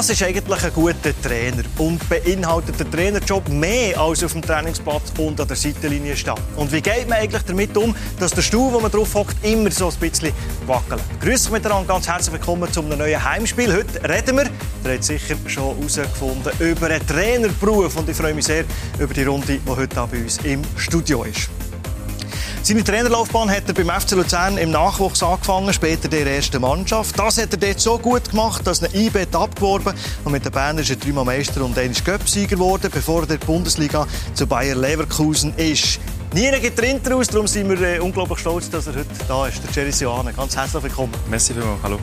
Was ist eigentlich ein guter Trainer? Und beinhaltet der Trainerjob mehr als auf dem Trainingsplatz und an der Seitenlinie stehen? Und wie geht man eigentlich damit um, dass der Stuhl, wo man drauf hockt, immer so ein bisschen wackelt? Grüß euch miteinander, ganz herzlich willkommen zum neuen Heimspiel. Heute reden wir, ihr habt sicher schon herausgefunden, über einen Trainerberuf. Und ich freue mich sehr über die Runde, die heute bei uns im Studio ist. Seine Trainerlaufbahn hat er beim FC Luzern im Nachwuchs angefangen, später der ersten Mannschaft. Das hat er dort so gut gemacht, dass er IBET abgeworben und mit den Bern ist er dreimal Meister und einmal Göpsieger geworden, bevor er der Bundesliga zu Bayer Leverkusen ist. Nie gibt Trinter aus, darum sind wir äh, unglaublich stolz, dass er heute da ist, der Jerry Sioane. Ganz herzlich willkommen. Merci vielmals, hallo.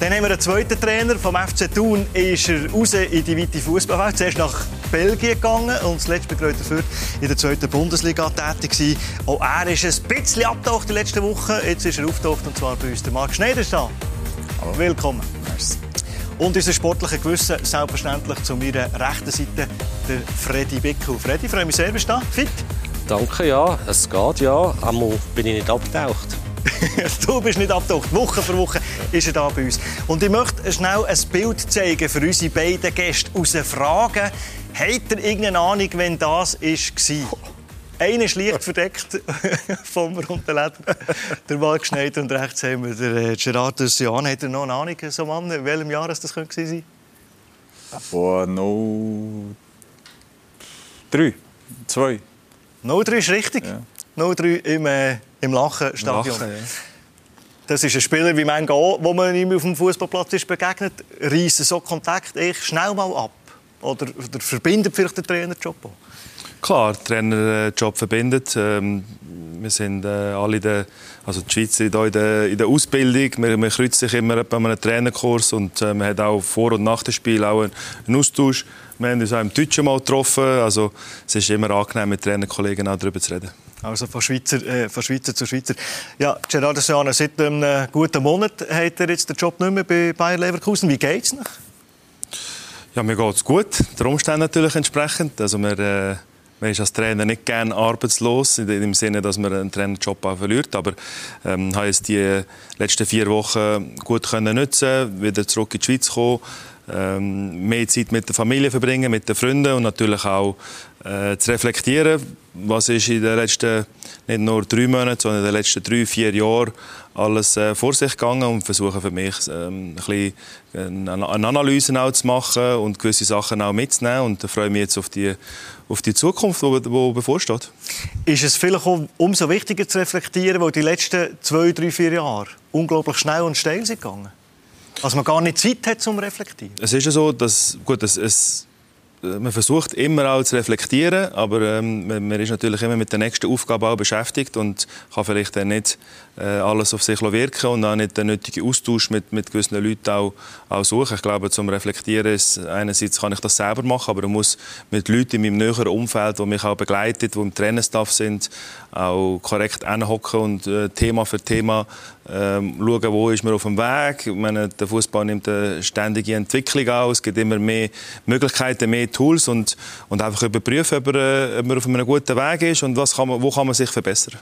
Dann haben wir einen zweiten Trainer vom FC Thun. Ist er raus in die weite Fußballwelt. Zuerst nach Belgien gegangen und zuletzt betreut dafür in der zweiten Bundesliga tätig gewesen. Auch er ist ein bisschen abgetaucht in letzten Woche. Jetzt ist er aufgetaucht und zwar bei uns. Der Marc Schneider ist da. Hallo. Willkommen. Merci. Und unser sportlicher Gewissen selbstverständlich zu meiner rechten Seite der Freddy Bickel. Freddy, freue mich sehr, bist du da? Fit? Danke, ja. Es geht, ja. Einmal bin ich nicht abgetaucht. du bist nicht abgetaucht. Woche für Woche ist er da bei uns. Und ich möchte schnell ein Bild zeigen für unsere beiden Gäste. Aus Fragen, habt ihr irgendeine Ahnung, wenn das war? Einer ist leicht verdeckt vom runden Leder. Der Marc Schneider und rechts haben wir den Gerard Sian. Hat er noch eine Ahnung, so Mann, in welchem Jahr das könnte sein? Vor no... drei, zwei. No 3 ist richtig. Ja. No 3 im, äh, im Lachenstadion. Lachen, ja. Das ist ein Spieler wie auch, wo man ihm auf dem Fußballplatz ist begegnet, reißen so Kontakt echt schnell mal ab. Oder, oder verbindet vielleicht den Trainerjob auch? Klar, der Trainerjob verbindet. Ähm, wir sind äh, alle, der, also die Schweiz in der, in der Ausbildung. Man, man kreuzt sich immer bei einem Trainerkurs und äh, man hat auch vor und nach dem Spiel auch einen, einen Austausch. Wir haben uns auch im Deutschen mal getroffen. Also es ist immer angenehm, mit Trainerkollegen auch darüber zu reden. Also von Schweizer, äh, von Schweizer zu Schweizer. Ja, Gerardo Siana, seit einem guten Monat hat er jetzt den Job nicht mehr bei Bayer Leverkusen. Wie geht es noch? Ja, mir geht es gut. Der Umständen natürlich entsprechend. Also wir, äh, man ist als Trainer nicht gerne arbeitslos, in dem Sinne, dass man einen Trainerjob auch verliert. Aber ähm, habe jetzt die letzten vier Wochen gut können nutzen, wieder zurück in die Schweiz kommen ähm, mehr Zeit mit der Familie verbringen, mit den Freunden und natürlich auch äh, zu reflektieren, was ist in den letzten nicht nur drei Monaten, sondern in den letzten drei, vier Jahren alles äh, vor sich gegangen und versuchen für mich ähm, ein bisschen eine Analyse auch zu machen und gewisse Sachen auch mitzunehmen und da freue ich mich jetzt auf die, auf die Zukunft, die, die bevorsteht. Ist es vielleicht auch umso wichtiger zu reflektieren, weil die letzten zwei, drei, vier Jahre unglaublich schnell und steil sind gegangen? Also man gar nicht Zeit hat zum Reflektieren. Es ist ja so, dass gut, es, es man versucht immer auch zu reflektieren, aber ähm, man, man, ist natürlich immer mit der nächsten Aufgabe auch beschäftigt und kann vielleicht dann nicht äh, alles auf sich wirken und auch nicht den nötigen Austausch mit, mit gewissen Leuten auch, auch suchen. Ich glaube, zum Reflektieren ist einerseits kann ich das selber machen, aber ich muss mit Leuten in meinem näheren Umfeld, die mich auch begleiten, die im Trainerstaff sind, auch korrekt hinhocken und äh, Thema für Thema ähm, schauen, wo ist man auf dem Weg. Ich meine, der Fußball nimmt eine ständige Entwicklung an. Es gibt immer mehr Möglichkeiten, mehr Tools und, und einfach überprüfen, ob, er, ob man auf einem guten Weg ist und was kann man, wo kann man sich verbessern.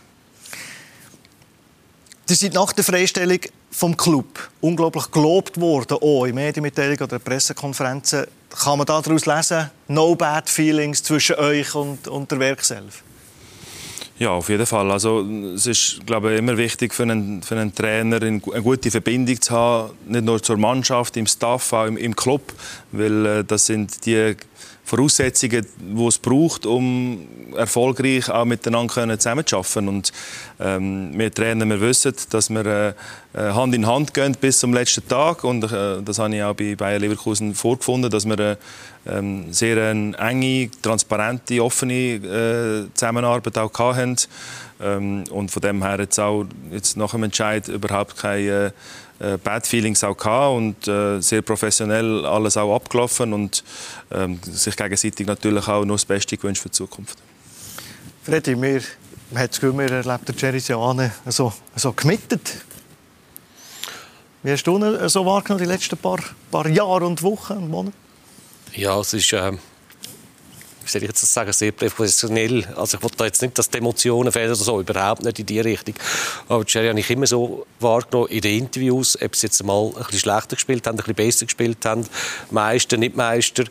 Sie sind nach der Freistellung vom Club unglaublich gelobt worden, auch in Medienmitteilungen oder Pressekonferenzen. Kann man daraus lesen, no bad feelings zwischen euch und, und der selbst? Ja, auf jeden Fall. Also, es ist glaube ich, immer wichtig für einen, für einen Trainer, eine gute Verbindung zu haben, nicht nur zur Mannschaft, im Staff, auch im, im Club, weil äh, das sind die Voraussetzungen, die es braucht, um erfolgreich auch miteinander zusammenzuarbeiten. Und ähm, wir Trainer, wir wissen, dass wir äh, äh, Hand in Hand gehen bis zum letzten Tag. Und äh, das habe ich auch bei Bayer Leverkusen vorgefunden, dass wir äh, ähm, sehr eine enge, transparente, offene äh, Zusammenarbeit auch hatten. Ähm, und von dem her jetzt auch jetzt nach dem Entscheid überhaupt keine äh, Bad Feelings auch gehabt und äh, sehr professionell alles auch abgelaufen und ähm, sich gegenseitig natürlich auch nur das Beste gewünscht für die Zukunft. Freddy, wir, man hat das Gefühl, wir erlebt der Jerry Siane so, so gemittet. Wie hast du ihn so wahrgenommen die letzten paar, paar Jahre und Wochen und Monate? Ja, es ist... Äh wie soll ich jetzt das sagen, sehr professionell. Also ich wollte jetzt nicht, dass die Emotionen fehlen oder so, überhaupt nicht in die Richtung. Aber Jerry habe ich immer so wahrgenommen in den Interviews, ob sie jetzt mal ein bisschen schlechter gespielt haben, ein bisschen besser gespielt haben, Meister, nicht Meister.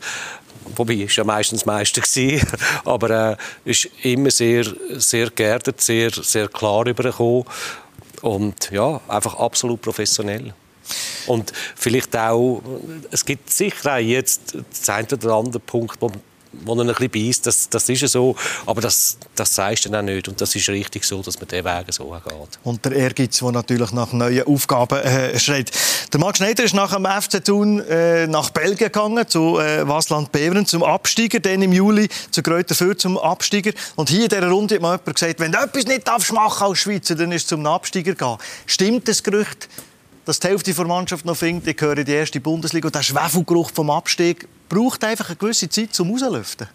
Wobei, ist ja meistens Meister gewesen. Aber äh, ist immer sehr, sehr geerdet, sehr, sehr klar übergekommen. Und ja, einfach absolut professionell. Und vielleicht auch, es gibt sicher auch jetzt den einen oder anderen Punkt, wo wo er ein bisschen beißt, das, das ist ja so. Aber das, das sagst du dann auch nicht. Und das ist richtig so, dass man diesen Weg so geht. Und der Ehrgeiz, der natürlich nach neuen Aufgaben äh, schreit. Der Marc Schneider ist nach dem FC Thun äh, nach Belgien gegangen, zu äh, Wasland Beveren, zum Absteiger, dann im Juli zu Kräuter Fürth zum Absteiger. Und hier in dieser Runde hat mir jemand gesagt, wenn du etwas nicht darfst machen als Schweizer, dann ist es zum Absteiger gehen. Stimmt das Gerücht, dass die Hälfte der Mannschaft noch findet, ich gehöre in die erste Bundesliga und der Schwefelgeruch vom Abstieg braucht einfach eine gewisse Zeit zum Rauslüften.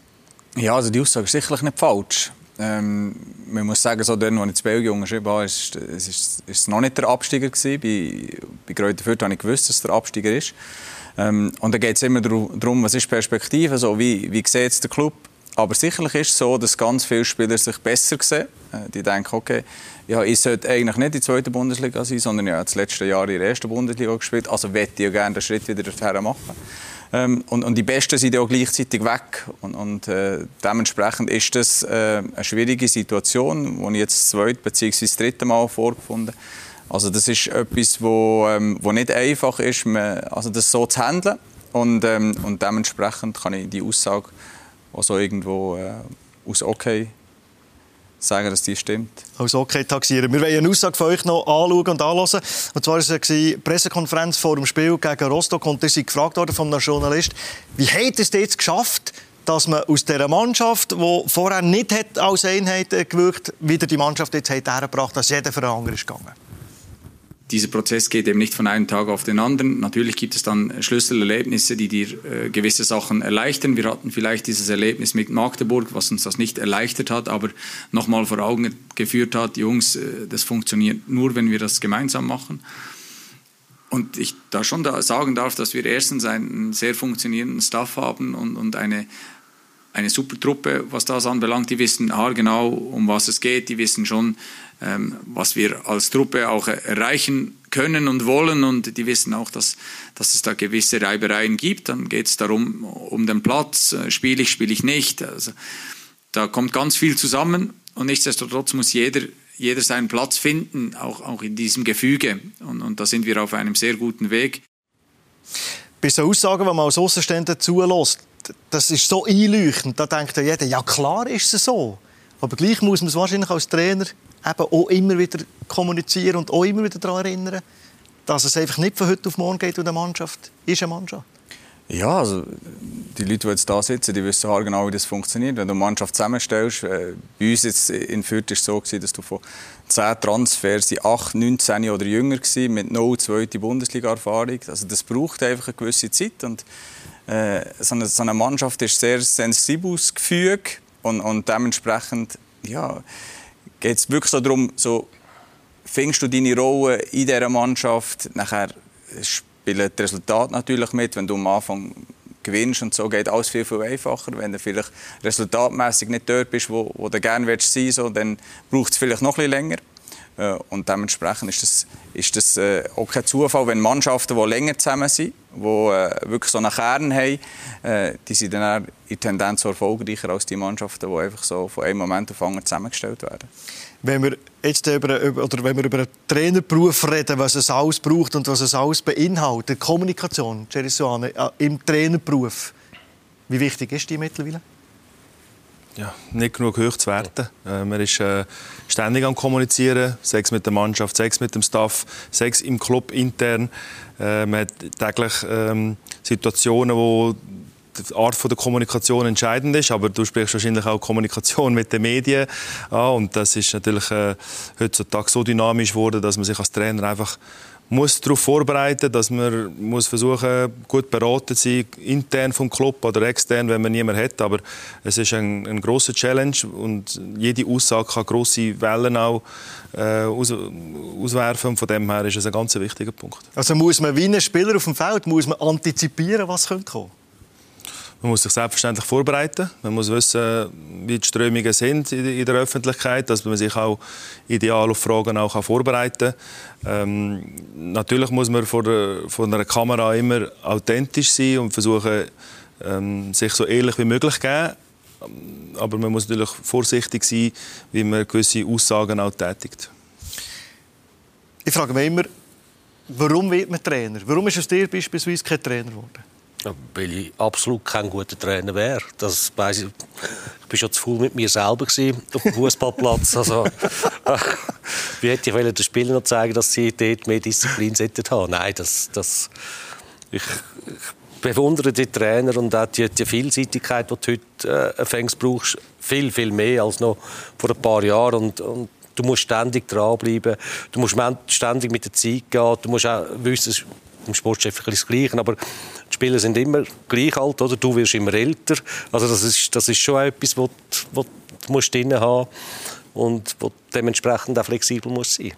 Ja, also die Aussage ist sicherlich nicht falsch. Ähm, man muss sagen, so dann, als ich in Belgien unterschrieben habe, ist es ist, ist noch nicht der Absteiger gewesen. Bei, bei Greuther Fürth habe ich gewusst, dass es der Absteiger ist. Ähm, und da geht es immer darum, was ist Perspektive, so wie, wie sieht es der Club. Aber sicherlich ist es so, dass ganz viele Spieler sich besser sehen. Äh, die denken, okay, ja, ich sollte eigentlich nicht in der zweiten Bundesliga sein, sondern habe das letzte Jahr in der ersten Bundesliga gespielt. Also möchte ich ja gerne den Schritt wieder dorthin machen. Ähm, und, und, die Besten sind ja auch gleichzeitig weg. Und, und äh, dementsprechend ist das äh, eine schwierige Situation, die ich jetzt das zweite bzw. das dritte Mal vorgefunden Also das ist etwas, wo, ähm, wo nicht einfach ist, man, also das so zu handeln. Und, ähm, und dementsprechend kann ich die Aussage also irgendwo äh, aus okay sagen, dass die stimmt. Als okay taxieren. Wir wollen eine Aussage von euch noch anschauen und anhören. Und zwar war es eine Pressekonferenz vor dem Spiel gegen Rostock und ihr seid gefragt worden vom Journalist, wie hat es jetzt geschafft, dass man aus dieser Mannschaft, die vorher nicht hat als Einheit gewirkt wieder die Mannschaft jetzt hat hergebracht, dass jeder für einen anderen ist gegangen? Dieser Prozess geht eben nicht von einem Tag auf den anderen. Natürlich gibt es dann Schlüsselerlebnisse, die dir äh, gewisse Sachen erleichtern. Wir hatten vielleicht dieses Erlebnis mit Magdeburg, was uns das nicht erleichtert hat, aber nochmal vor Augen geführt hat, Jungs, äh, das funktioniert nur, wenn wir das gemeinsam machen. Und ich da schon da sagen darf, dass wir erstens einen sehr funktionierenden Staff haben und, und eine, eine super Truppe, was das anbelangt. Die wissen genau, um was es geht. Die wissen schon, ähm, was wir als Truppe auch erreichen können und wollen. Und die wissen auch, dass, dass es da gewisse Reibereien gibt. Dann geht es darum, um den Platz, äh, spiele ich, spiele ich nicht. Also, da kommt ganz viel zusammen und nichtsdestotrotz muss jeder, jeder seinen Platz finden, auch, auch in diesem Gefüge. Und, und da sind wir auf einem sehr guten Weg. Bei so Aussagen, die man als Außenstehender zulässt, das ist so einleuchtend, da denkt jeder, ja klar ist es so. Aber gleich muss man es wahrscheinlich als Trainer eben auch immer wieder kommunizieren und auch immer wieder daran erinnern, dass es einfach nicht von heute auf morgen geht und eine Mannschaft ist eine Mannschaft. Ja, also die Leute, die jetzt da sitzen, die wissen genau, wie das funktioniert. Wenn du eine Mannschaft zusammenstellst, äh, bei uns jetzt in Fürth war es so, dass du von 10 Transfers die 8, 19 oder jünger waren, mit no zweite Bundesliga-Erfahrung. Also das braucht einfach eine gewisse Zeit. Und, äh, so, eine, so eine Mannschaft ist sehr sensibles Gefüge und, und dementsprechend, ja, geht es wirklich so darum, so, findest du deine Rolle in dieser Mannschaft, nachher spielen die Resultate natürlich mit, wenn du am Anfang gewinnst und so geht alles viel, viel einfacher. Wenn du vielleicht resultatmäßig nicht dort bist, wo, wo du gerne willst sein so, dann braucht es vielleicht noch ein bisschen länger. Äh, und dementsprechend ist das, ist das äh, auch kein Zufall, wenn Mannschaften, die länger zusammen sind, die äh, wirklich so einen Kern haben, die sind dann in Tendenz erfolgreicher als die Mannschaften, die einfach so von einem Moment auf den anderen zusammengestellt werden. Wenn wir jetzt über, oder wenn wir über einen Trainerberuf reden, was es alles braucht und was es alles beinhaltet, Kommunikation, Jerry Suane, im Trainerberuf, wie wichtig ist die mittlerweile? Ja, nicht genug hoch zu werten. Äh, man ist äh, ständig am Kommunizieren, sei es mit der Mannschaft, sei es mit dem Staff, sei es im Club intern. Äh, man hat täglich ähm, Situationen, wo die Art der Kommunikation entscheidend ist, aber du sprichst wahrscheinlich auch Kommunikation mit den Medien an und das ist natürlich äh, heutzutage so dynamisch geworden, dass man sich als Trainer einfach muss darauf vorbereiten, dass man muss versuchen gut beraten zu sein, intern vom Club oder extern, wenn man niemanden hat. Aber es ist ein, ein großer Challenge und jede Aussage kann große Wellen auch äh, aus, auswerfen. Von dem her ist es ein ganz wichtiger Punkt. Also muss man wie ein Spieler auf dem Feld muss man antizipieren, was kommt? Man muss sich selbstverständlich vorbereiten. Man muss wissen, wie die Strömungen sind in der Öffentlichkeit, dass man sich auch ideal auf Fragen auch vorbereiten kann. Ähm, natürlich muss man vor, der, vor einer Kamera immer authentisch sein und versuchen, ähm, sich so ehrlich wie möglich zu geben. Aber man muss natürlich vorsichtig sein, wie man gewisse Aussagen auch tätigt. Ich frage mich immer, warum wird man Trainer? Warum ist es dir beispielsweise kein Trainer geworden? Weil ich absolut kein guter Trainer wäre. Das ich. ich war schon zu viel mit mir selber auf dem Fußballplatz. Also, wie hätte ich den Spielern noch zeigen, dass sie dort mehr Disziplin haben Nein, das, das ich, ich bewundere die Trainer und auch die, die Vielseitigkeit, die du heute äh, brauchst, viel, viel mehr als noch vor ein paar Jahren. Und, und du musst ständig dranbleiben, du musst ständig mit der Zeit gehen, du musst auch wissen, im Sportchef das Gleiche, aber Spieler sind immer gleich alt, oder? Du wirst immer älter. Also das ist, das ist schon etwas, was du, du musst drin haben und wo dementsprechend auch flexibel muss sein.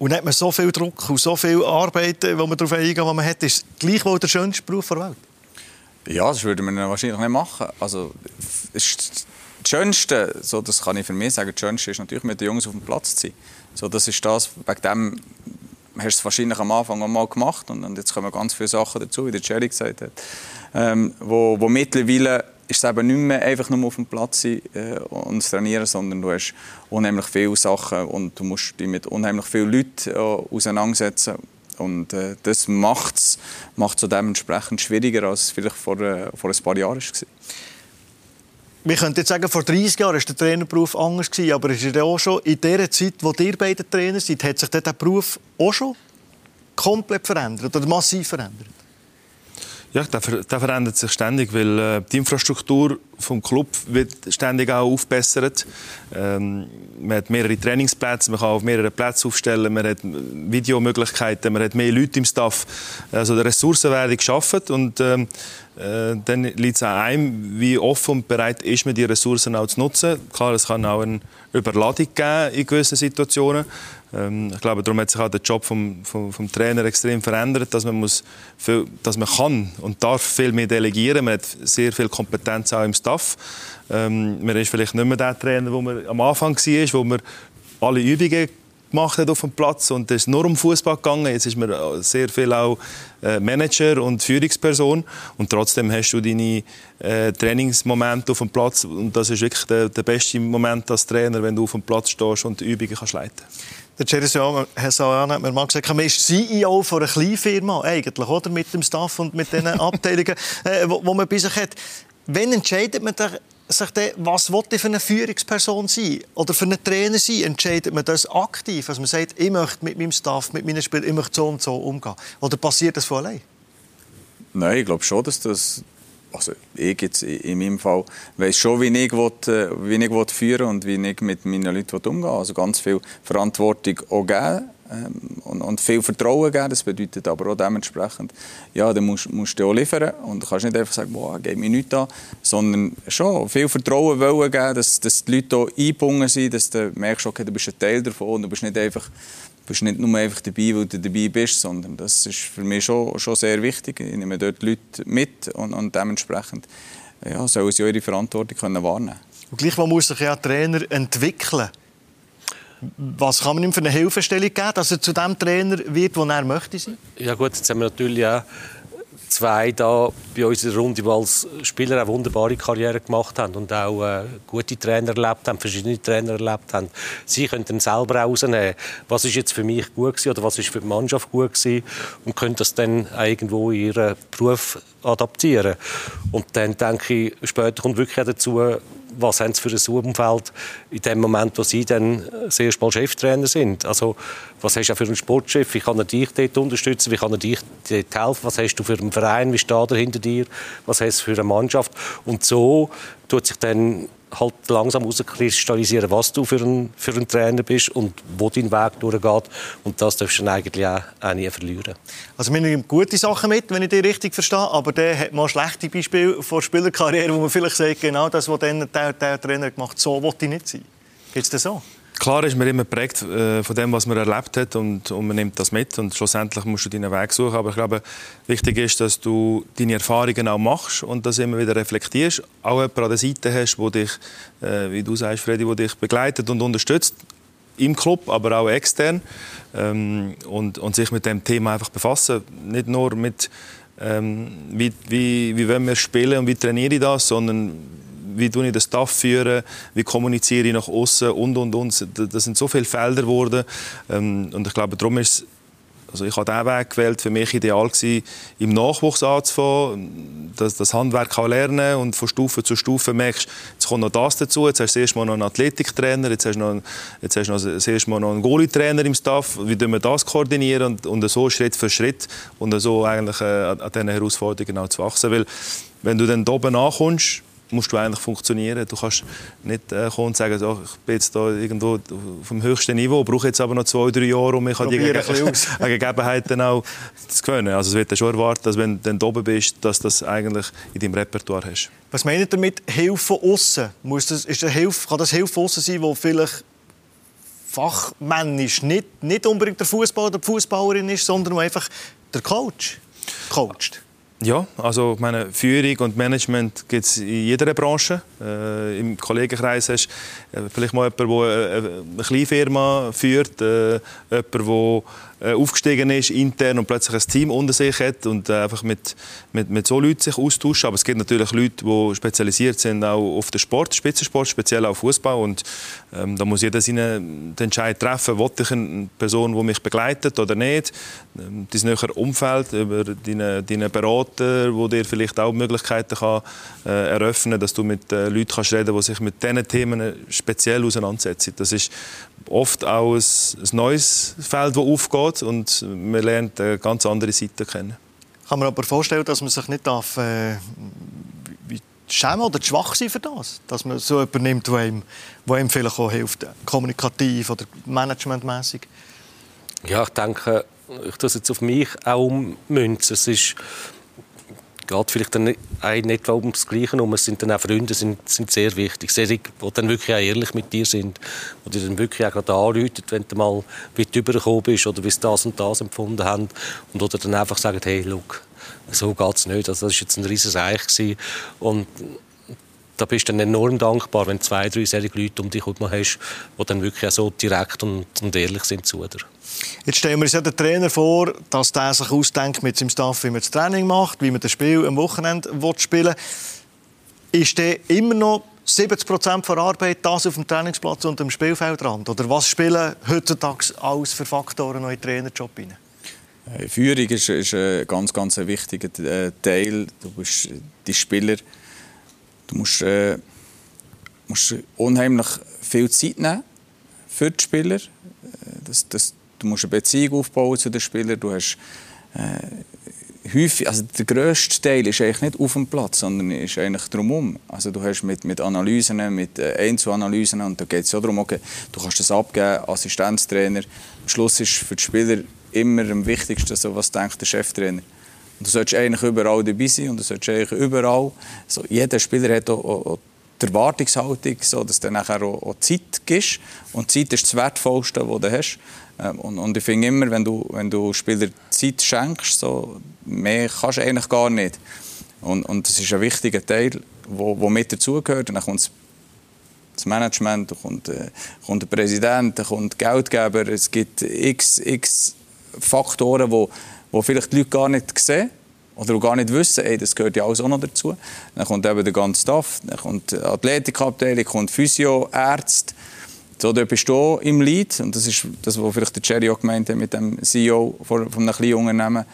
Und hat man so viel Druck und so viel Arbeit, wo man darauf eingehen, was man hat, ist gleichwohl der schönste Beruf der Welt. Ja, das würde man wahrscheinlich nicht machen. Also, das Schönste, so, das kann ich für mich sagen, das Schönste ist natürlich mit den Jungs auf dem Platz zu sein. So, das ist das, wegen dem hast es wahrscheinlich am Anfang auch mal gemacht und, und jetzt kommen ganz viele Sachen dazu, wie der Jerry gesagt hat, ähm, wo, wo mittlerweile ist es eben nicht mehr einfach nur auf dem Platz sein äh, und trainieren, sondern du hast unheimlich viele Sachen und du musst dich mit unheimlich vielen Leuten äh, auseinandersetzen und äh, das macht es dementsprechend schwieriger, als es vielleicht vor, äh, vor ein paar Jahren war. Wir könnten jetzt sagen, vor 30 Jahren war der Trainerberuf anders, gewesen, aber ist ja auch schon in der Zeit, wo ihr beide Trainer seid, hat sich der Beruf auch schon komplett verändert oder massiv verändert? Ja, der verändert sich ständig, weil äh, die Infrastruktur vom Club wird ständig auch aufbessert. Ähm, man hat mehrere Trainingsplätze, man kann auf mehrere Plätze aufstellen, man hat Videomöglichkeiten, man hat mehr Leute im Staff. Also die Ressourcen werden geschaffen und ähm, äh, dann liegt es an einem, wie offen und bereit ist man, die Ressourcen auch zu nutzen. Klar, es kann auch eine Überladung geben in gewissen Situationen. Ähm, ich glaube, darum hat sich auch der Job vom, vom, vom Trainer extrem verändert, dass man, muss viel, dass man kann und darf viel mehr delegieren. Man hat sehr viel Kompetenz auch im Staff. Ähm, man ist vielleicht nicht mehr der Trainer, wo man am Anfang war, wo man alle Übungen gemacht hat auf dem Platz und es ist nur um Fußball gegangen. Jetzt ist man sehr viel auch äh, Manager und Führungsperson und trotzdem hast du deine äh, Trainingsmomente auf dem Platz und das ist wirklich der, der, beste Moment als Trainer, wenn du auf dem Platz stehst und die Übungen kannst leiten. Der Jerry Sayan hat mir mal gesagt, man ist CEO von einer Kleinfirma eigentlich, oder? Mit dem Staff und mit den Abteilungen, äh, wo, wo man bei sich hat. Wann entscheidet man sich dann, was ich für eine Führungsperson sein oder für einen Trainer sein, entscheidet man das aktiv. Also man sagt, ich möchte mit meinem Staff, mit meinen Spielern, ich möchte so und so umgehen. Oder passiert das von allein? Nein, ich glaube schon, dass das also ich jetzt in meinem Fall weiß schon, wie ich, will, äh, wie ich will führen und wie ich mit meinen Leuten umgehen will. Also ganz viel Verantwortung auch geben ähm, und, und, viel Vertrauen geben. Das bedeutet aber auch dementsprechend, ja, dann musst, musst du auch liefern und kannst nicht einfach sagen, boah, gib mir nichts an, sondern schon viel Vertrauen wollen geben, dass, dass die Leute auch eingebunden sind, dass du merkst, okay, du bist ein Teil davon und du bist nicht einfach bist nicht nur einfach dabei, weil du dabei bist, sondern das ist für mich schon, schon sehr wichtig. Ich nehme dort Leute mit und, und dementsprechend ja, sollen sie ihre Verantwortung können wahrnehmen Und gleichwohl muss sich ja ein Trainer entwickeln. Was kann man ihm für eine Hilfestellung geben, dass er zu dem Trainer wird, wo er möchte sein? Ja gut, jetzt haben wir natürlich auch zwei da bei uns in der Runde, die als Spieler eine wunderbare Karriere gemacht haben und auch äh, gute Trainer erlebt haben, verschiedene Trainer erlebt haben. Sie können dann selber herausnehmen, was ist jetzt für mich gut gewesen oder was ist für die Mannschaft gut gewesen und können das dann irgendwo in ihren Beruf adaptieren. Und dann denke ich, später kommt wirklich auch dazu, was haben sie für ein Umfeld in dem Moment, wo sie dann sehr bald Cheftrainer sind. Also was hast du für einen Sportchef? Wie kann er dich dort unterstützen? Wie kann er dich dort helfen? Was hast du für einen Verein? Wie steht er hinter dir? Was hast du für eine Mannschaft? Und so tut sich dann halt langsam herauskristallisieren, was du für ein, für ein Trainer bist und wo dein Weg durchgeht. Und das darfst du dann eigentlich auch, auch nie verlieren. Also wir nehmen gute Sachen mit, wenn ich dich richtig verstehe, aber der hat mal schlechte Beispiele von Spielerkarriere, wo man vielleicht sagt, genau das, was dann der, der Trainer gemacht hat, so wollte ich nicht sein. Geht es so? Klar ist man immer geprägt äh, von dem, was man erlebt hat und, und man nimmt das mit und schlussendlich musst du deinen Weg suchen. Aber ich glaube, wichtig ist, dass du deine Erfahrungen auch machst und das immer wieder reflektierst. Auch jemanden an der Seite hast, wo dich, äh, wie du sagst, Freddy, wo dich begleitet und unterstützt im Club, aber auch extern ähm, und, und sich mit dem Thema einfach befassen. Nicht nur mit ähm, wie, wie, wie wollen wir spielen und wie trainiere ich das, sondern wie tue ich den Staff führen, wie kommuniziere ich nach außen und und und. Das sind so viele Felder geworden. Ähm, und ich glaube, darum ist also ich habe diesen Weg gewählt, für mich ideal gewesen, im Nachwuchs anzufangen, das, das Handwerk kann lernen und von Stufe zu Stufe merkst, jetzt kommt noch das dazu, jetzt hast du erst mal noch einen Athletiktrainer, jetzt hast du noch, jetzt hast du noch, das erste noch einen Goalie-Trainer im Staff, wie wir das koordinieren und, und so Schritt für Schritt und so eigentlich äh, an diesen Herausforderungen auch zu wachsen, weil wenn du dann oben ankommst, musst du eigentlich funktionieren. Du kannst nicht äh, kommen und sagen, so, ich bin jetzt da irgendwo vom höchsten Niveau, brauche jetzt aber noch zwei, drei Jahre, um mich an die Gegebenheiten auch zu gewöhnen. Also es wird schon erwartet, dass wenn du oben bist, dass das eigentlich in deinem Repertoire hast. Was meint ihr damit Hilfe von außen? Muss das, ist das Hilfe, kann das Hilfe von außen sein, wo vielleicht fachmännisch nicht, nicht unbedingt der Fußballer oder die Fußballerin ist, sondern einfach der Coach coacht? Ja, also meine Führung und Management gibt es in jeder Branche. Äh, Im Kollegenkreis hast vielleicht mal jemanden, der eine, eine kleine Firma führt, äh, jemanden, der äh, aufgestiegen ist intern und plötzlich ein Team unter sich hat und äh, einfach mit, mit, mit so Leuten sich austauschen. Aber es gibt natürlich Leute, die spezialisiert sind auch auf den Sport, Spitzensport, speziell auf Fußball und ähm, da muss jeder seinen Entscheid treffen, will ich eine Person, die mich begleitet oder nicht. Ähm, dein nähere Umfeld, über deine, deine Berater, wo dir vielleicht auch Möglichkeiten kann, äh, eröffnen, dass du mit äh, Leuten kannst reden, die sich mit diesen Themen speziell auseinandersetzen. Das ist oft auch ein, ein neues Feld, das aufgeht und man lernt eine ganz andere Seite kennen. Kann man aber vorstellen, dass man sich nicht darf, äh, schämen oder schwach sein für das, dass man so jemanden nimmt, der ihm, der ihm vielleicht auch hilft, kommunikativ oder managementmäßig. Ja, ich denke, ich das jetzt auf mich auch ummünzen. Es ist geht vielleicht dann nicht, nicht ums Gleiche um. Es sind dann auch Freunde, sind, sind sehr wichtig. Sehr, die dann wirklich auch ehrlich mit dir sind. Die dann wirklich auch gerade anrufen, wenn du mal weit übergekommen bist oder wie sie das und das empfunden haben. Und oder dann einfach sagen, hey, look, so geht es nicht. Also das war jetzt ein riesiges Eich. Und da bist du dann enorm dankbar, wenn du zwei, drei solche Leute um dich herum hast, die dann wirklich auch so direkt und, und ehrlich sind zu dir. Jetzt stellen wir uns ja den Trainer vor, dass der sich ausdenkt mit seinem Staff, wie man das Training macht, wie man das Spiel am Wochenende spielen will. Ist der immer noch 70 Prozent der Arbeit das auf dem Trainingsplatz und am Spielfeldrand? Oder was spielen heutzutage alles für Faktoren noch in den Trainerjob rein? Äh, Führung ist, ist ein ganz, ganz wichtiger äh, Teil. Du bist die Spieler. Du musst, äh, musst unheimlich viel Zeit nehmen für die Spieler. Äh, das, das, du musst eine Beziehung aufbauen zu den Spielern. Du hast äh, häufig, also der grösste Teil ist eigentlich nicht auf dem Platz, sondern ist eigentlich drumherum. Also du hast mit, mit Analysen, mit äh, Einzelanalysen und da geht es ja darum, okay, du kannst das abgeben, Assistenztrainer. Am Schluss ist für die Spieler immer am wichtigsten, so, was denkt der Cheftrainer. Und du solltest eigentlich überall dabei sein und du solltest eigentlich überall, so, jeder Spieler hat auch, auch die Erwartungshaltung, so, dass du nachher auch, auch Zeit gibst. Und Zeit ist das Wertvollste, was du hast. Ähm, und, und ich finde immer, wenn du, wenn du Spielern Zeit schenkst, so, mehr kannst du eigentlich gar nicht. Und, und das ist ein wichtiger Teil, wo, wo mit dazugehört. dann kommt das Management, dann kommt, äh, kommt der Präsident, dann kommt Geldgeber. Es gibt x, x Faktoren, die wo vielleicht die Leute gar nicht sehen oder gar nicht wissen, ey, das gehört ja alles auch noch dazu. Dann kommt eben der ganze Staff, dann kommt die Athletikabteilung, kommt Physio, Ärzte, so, dort bist du im Lead. Und das ist das, was vielleicht der Jerry auch gemeint hat mit dem CEO von, von einem kleinen Unternehmen.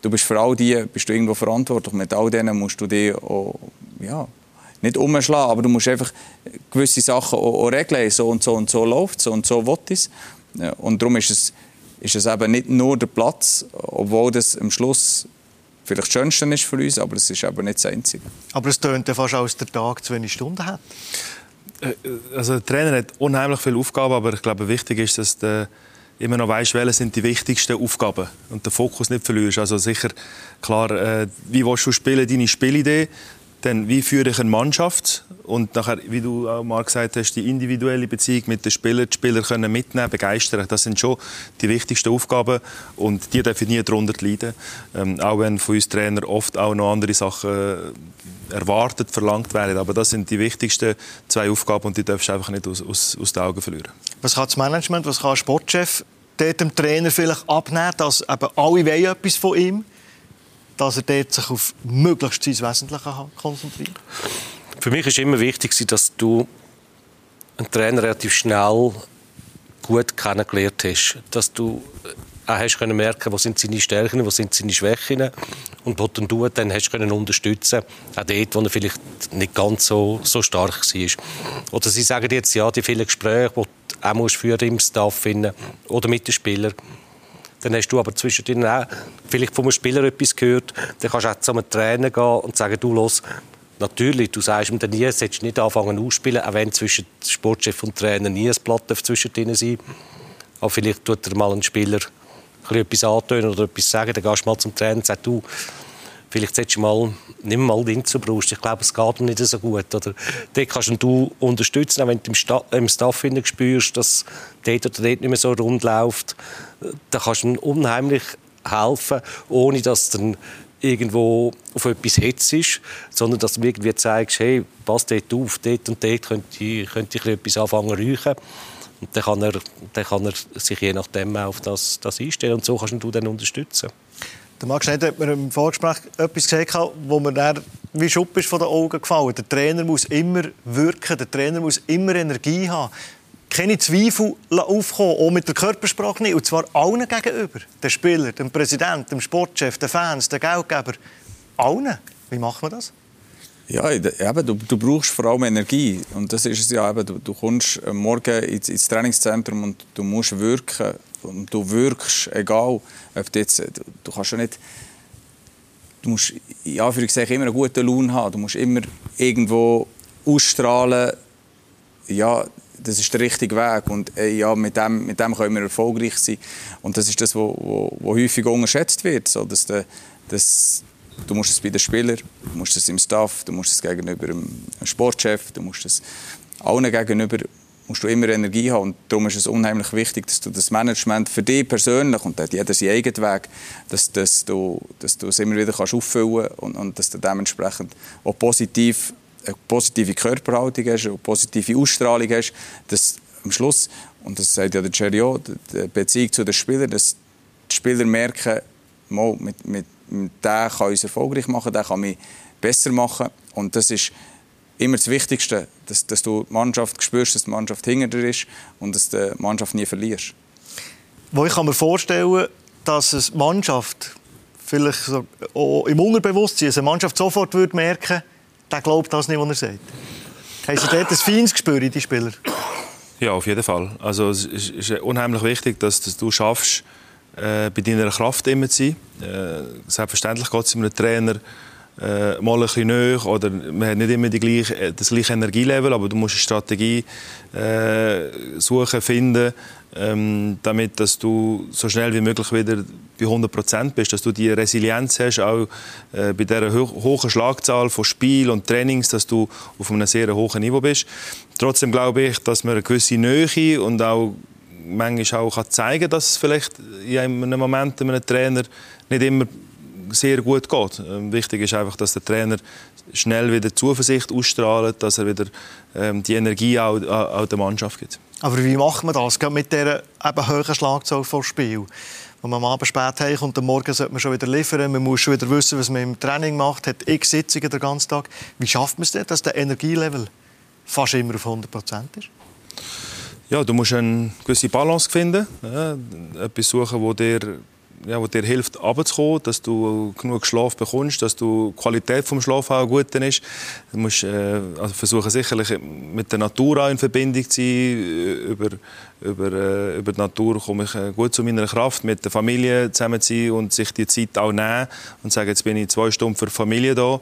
Du bist für all die bist du irgendwo verantwortlich. Mit all denen musst du dich auch, ja, nicht umschlagen, aber du musst einfach gewisse Sachen auch, auch regeln. So und so und so läuft so und so will es. Und darum ist es, ist es eben nicht nur der Platz, obwohl das am Schluss vielleicht das Schönste ist für uns, aber es ist eben nicht das Einzige. Aber es tönt ja fast aus der Tag zu wenig Stunden hat. Äh, also der Trainer hat unheimlich viele Aufgaben, aber ich glaube, wichtig ist, dass du immer noch weißt, welche sind die wichtigsten Aufgaben und den Fokus nicht verlierst. Also sicher, klar, äh, wie willst du spielen, deine Spielidee, Dann, wie führe ich eine Mannschaft? Und nachher, wie du auch mal gesagt hast, die individuelle Beziehung mit den Spielern, die Spieler können mitnehmen, begeistern. Das sind schon die wichtigsten Aufgaben und die dürfen nie darunter leiden. Ähm, auch wenn von uns Trainer oft auch noch andere Sachen äh, erwartet, verlangt werden. Aber das sind die wichtigsten zwei Aufgaben und die darfst du einfach nicht aus, aus, aus den Augen verlieren. Was kann das Management, was kann der Sportchef dem Trainer vielleicht abnehmen, dass eben alle wollen etwas von ihm dass er dort sich auf möglichst sein Wesentliche konzentriert? Für mich ist immer wichtig, dass du einen Trainer relativ schnell gut kennengelernt hast. Dass du auch hast können merken, wo sind seine Stärken, wo sind seine Schwächen und wo du dann hast können unterstützen, auch dort, wo er vielleicht nicht ganz so, so stark war. Oder sie sagen jetzt ja, die vielen Gespräche, die du auch musst führen im Staff finden oder mit den Spielern. Dann hast du aber zwischendrin auch vielleicht vom Spieler etwas gehört. Dann kannst du auch zu einem Trainer gehen und sagen, du los, Natürlich, du sagst ihm dann nie, sollst nicht anfangen ausspielen, auch wenn zwischen Sportchef und Trainer nie ein Blatt zwischen denen sein Aber vielleicht tut er mal ein Spieler etwas antönen oder etwas sagen, dann gehst du mal zum Trainer und sagst, du, vielleicht solltest du mal, nimm mal den zur Brust, ich glaube, es geht ihm nicht so gut. Oder dort kannst du unterstützen, auch wenn du im, Sta im Staff spürst, dass dort oder dort nicht mehr so rund läuft, dann kannst du ihm unheimlich helfen, ohne dass dann irgendwo auf etwas hetzt, sondern dass du irgendwie zeigst, hey, pass dort auf, dort und dort könnte ich, könnte ich etwas anfangen zu. Und dann kann, er, dann kann er sich je nachdem auf das, das einstellen und so kannst du dann unterstützen. Der Max Schneider hat mir im Vorgespräch etwas gesagt, wo mir dann wie Schupp ist von den Augen gefallen. Der Trainer muss immer wirken, der Trainer muss immer Energie haben keine Zweifel aufkommen, auch mit der Körpersprache nicht. Und zwar allen gegenüber. Den Spielern, dem Präsidenten, dem Sportchef, den Fans, den Geldgeber. Allen. Wie macht man das? Ja, eben, du, du brauchst vor allem Energie. Und das ist es ja eben. Du, du kommst morgen ins, ins Trainingszentrum und du musst wirken. Und du wirkst, egal, ob du jetzt, du, du kannst ja nicht du musst in Anführungszeichen immer einen guten Lohn haben. Du musst immer irgendwo ausstrahlen, ja, das ist der richtige Weg und äh, ja, mit dem, mit dem können wir erfolgreich sein. Und das ist das, was häufig unterschätzt wird. So, dass der, dass, du musst es bei den Spielern, du musst es im Staff, du musst es gegenüber dem Sportchef, du musst es allen gegenüber musst du immer Energie haben. Und darum ist es unheimlich wichtig, dass du das Management für dich persönlich, und jeder seinen eigenen Weg, dass, dass, du, dass du es immer wieder kannst auffüllen kannst und, und dass du dementsprechend auch positiv eine positive Körperhaltung hast, eine positive Ausstrahlung hast, dass am Schluss, und das sagt ja der Jerry auch, die Beziehung zu den Spielern, dass die Spieler merken, mal, mit, mit der kann uns erfolgreich machen, der kann mich besser machen. Und das ist immer das Wichtigste, dass, dass du die Mannschaft spürst, dass die Mannschaft hinter dir ist und dass du die Mannschaft nie verlierst. Wo ich kann mir vorstellen, dass eine Mannschaft vielleicht so, im Unterbewusstsein eine Mannschaft sofort würde merken der glaubt das nicht, was er sagt. Haben Sie dort ein feines Gespür in die Spieler? Ja, auf jeden Fall. Also, es ist unheimlich wichtig, dass, dass du schaffst, äh, bei deiner Kraft immer zu sein. Äh, selbstverständlich geht es einem Trainer äh, mal ein bisschen näher oder man hat nicht immer die gleiche, äh, das gleiche Energielevel, aber du musst eine Strategie äh, suchen, finden, ähm, damit dass du so schnell wie möglich wieder bei 100 Prozent bist, dass du die Resilienz hast, auch äh, bei dieser ho hohen Schlagzahl von Spiel und Trainings, dass du auf einem sehr hohen Niveau bist. Trotzdem glaube ich, dass man eine gewisse Nähe und auch manchmal auch kann zeigen dass es vielleicht in einem Moment einem Trainer nicht immer sehr gut geht. Ähm, wichtig ist einfach, dass der Trainer schnell wieder Zuversicht ausstrahlt, dass er wieder ähm, die Energie auch, auch der Mannschaft gibt. Aber wie macht man das? Gerade mit dieser eben hohen Schlagzahl vor Spiel? Wenn man am Abend spät heimkommt und Morgen sollte man schon wieder liefern, man muss schon wieder wissen, was man im Training macht, hat x Sitzungen den ganzen Tag. Wie schafft man es denn, dass der Energielevel fast immer auf 100% ist? Ja, du musst eine gewisse Balance finden, ja, etwas suchen, wo dir ja, wo dir hilft, runterzukommen, dass du genug Schlaf bekommst, dass du die Qualität des Schlafs auch gut ist. Du musst äh, also versuchen sicherlich mit der Natur auch in Verbindung zu sein, äh, über, über, äh, über die Natur komme ich äh, gut zu meiner Kraft, mit der Familie zusammen zu sein und sich die Zeit auch nehmen und sagen, jetzt bin ich zwei Stunden für die Familie da.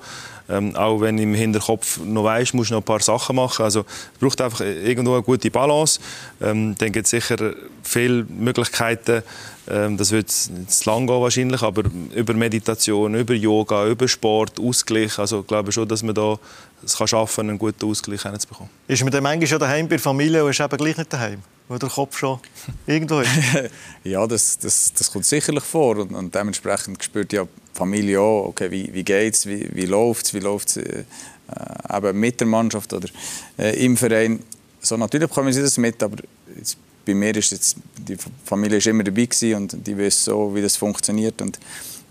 Ähm, auch wenn im Hinterkopf noch weißt, musst du noch ein paar Sachen machen. Also es braucht einfach irgendwo eine gute Balance. Ähm, dann gibt es sicher viele Möglichkeiten. Ähm, das wird zu lang gehen wahrscheinlich, aber über Meditation, über Yoga, über Sport, Ausgleich. Also ich glaube schon, dass man da es kann schaffen, einen guten Ausgleich hinzubekommen. Ist man dann manchmal schon daheim bei der Familie und ist eben gleich nicht daheim? Wo der Kopf schon irgendwo ist? ja, das, das, das kommt sicherlich vor. Und, und dementsprechend spürt ja die Familie auch, okay, wie, wie geht es, wie, wie läuft es, wie läuft äh, eben mit der Mannschaft oder äh, im Verein. So, natürlich bekommen sie das mit, aber jetzt, bei mir ist jetzt, die Familie ist immer dabei und die wissen so, wie das funktioniert und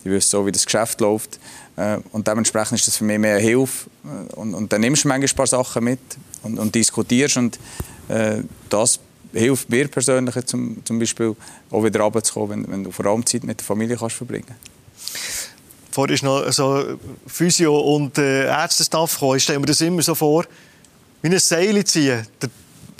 die wissen so, wie das Geschäft läuft. Äh, und dementsprechend ist das für mich mehr eine Hilfe. Äh, und, und dann nimmst du manchmal ein paar Sachen mit und, und diskutierst. Und äh, das hilft mir persönlich zum, zum Beispiel auch wieder runterzukommen, wenn, wenn du vor allem Zeit mit der Familie kannst verbringen Vorher ist noch so Physio und äh, Ärztestaff gekommen. Ich stelle mir das immer so vor, wie ein Seil ziehen. Der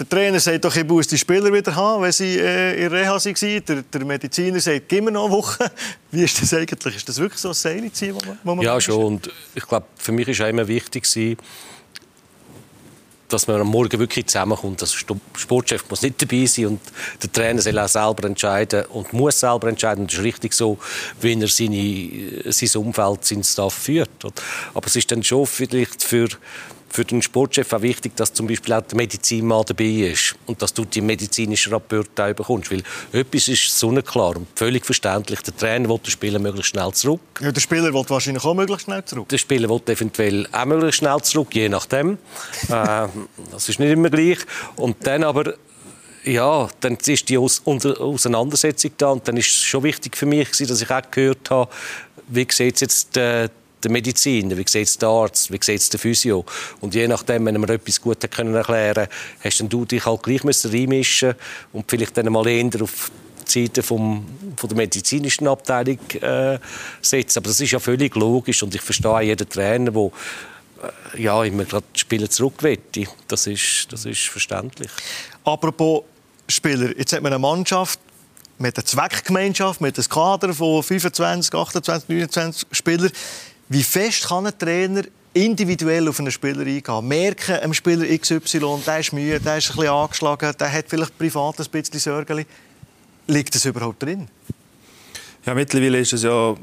der Trainer sagt doch, ich muss die Spieler wieder haben, wenn sie äh, in Reha waren. Der, der Mediziner sagt, gib mir noch eine Woche. Wie ist das eigentlich? Ist das wirklich so ein Seilziehen, wo man, Ja, schon. Und ich glaube, für mich war immer wichtig, dass man am Morgen wirklich zusammenkommt. Also der Sportchef muss nicht dabei sein und der Trainer soll auch selber entscheiden und muss selber entscheiden. Das ist richtig so, wie er seine, sein Umfeld, seinen Staff führt. Aber es ist dann schon vielleicht für für den Sportchef auch wichtig, dass zum Beispiel auch der Medizinmann dabei ist und dass du die medizinischen Rapporte auch bekommst. Weil etwas ist sonnenklar und völlig verständlich. Der Trainer will den Spieler möglichst schnell zurück. Ja, der Spieler will wahrscheinlich auch möglichst schnell zurück. Der Spieler will eventuell auch möglichst schnell zurück, je nachdem. äh, das ist nicht immer gleich. Und dann aber ja, dann ist die Auseinandersetzung da und dann ist es schon wichtig für mich, dass ich auch gehört habe, wie sieht jetzt äh, der Mediziner, wie sieht es der Arzt, wie sieht es der Physio. Und je nachdem, wenn wir etwas gut können erklären hast dann du dich halt gleich reinmischen und vielleicht dann mal eher auf die Seite vom, von der medizinischen Abteilung äh, setzen. Aber das ist ja völlig logisch und ich verstehe jeden Trainer, der äh, ja, immer gerade Spieler zurück Das ist, das ist verständlich. Apropos Spieler, jetzt hat man eine Mannschaft, mit einer Zweckgemeinschaft, mit einem Kader von 25, 28, 29 Spielern. Wie fest kann ein Trainer individuell auf einen Spieler eingehen? Merken, einem Spieler XY, der ist müde, der ist ein bisschen angeschlagen, der hat vielleicht privat ein bisschen Sorgen. Liegt das überhaupt drin? Ja, mittlerweile ist es ja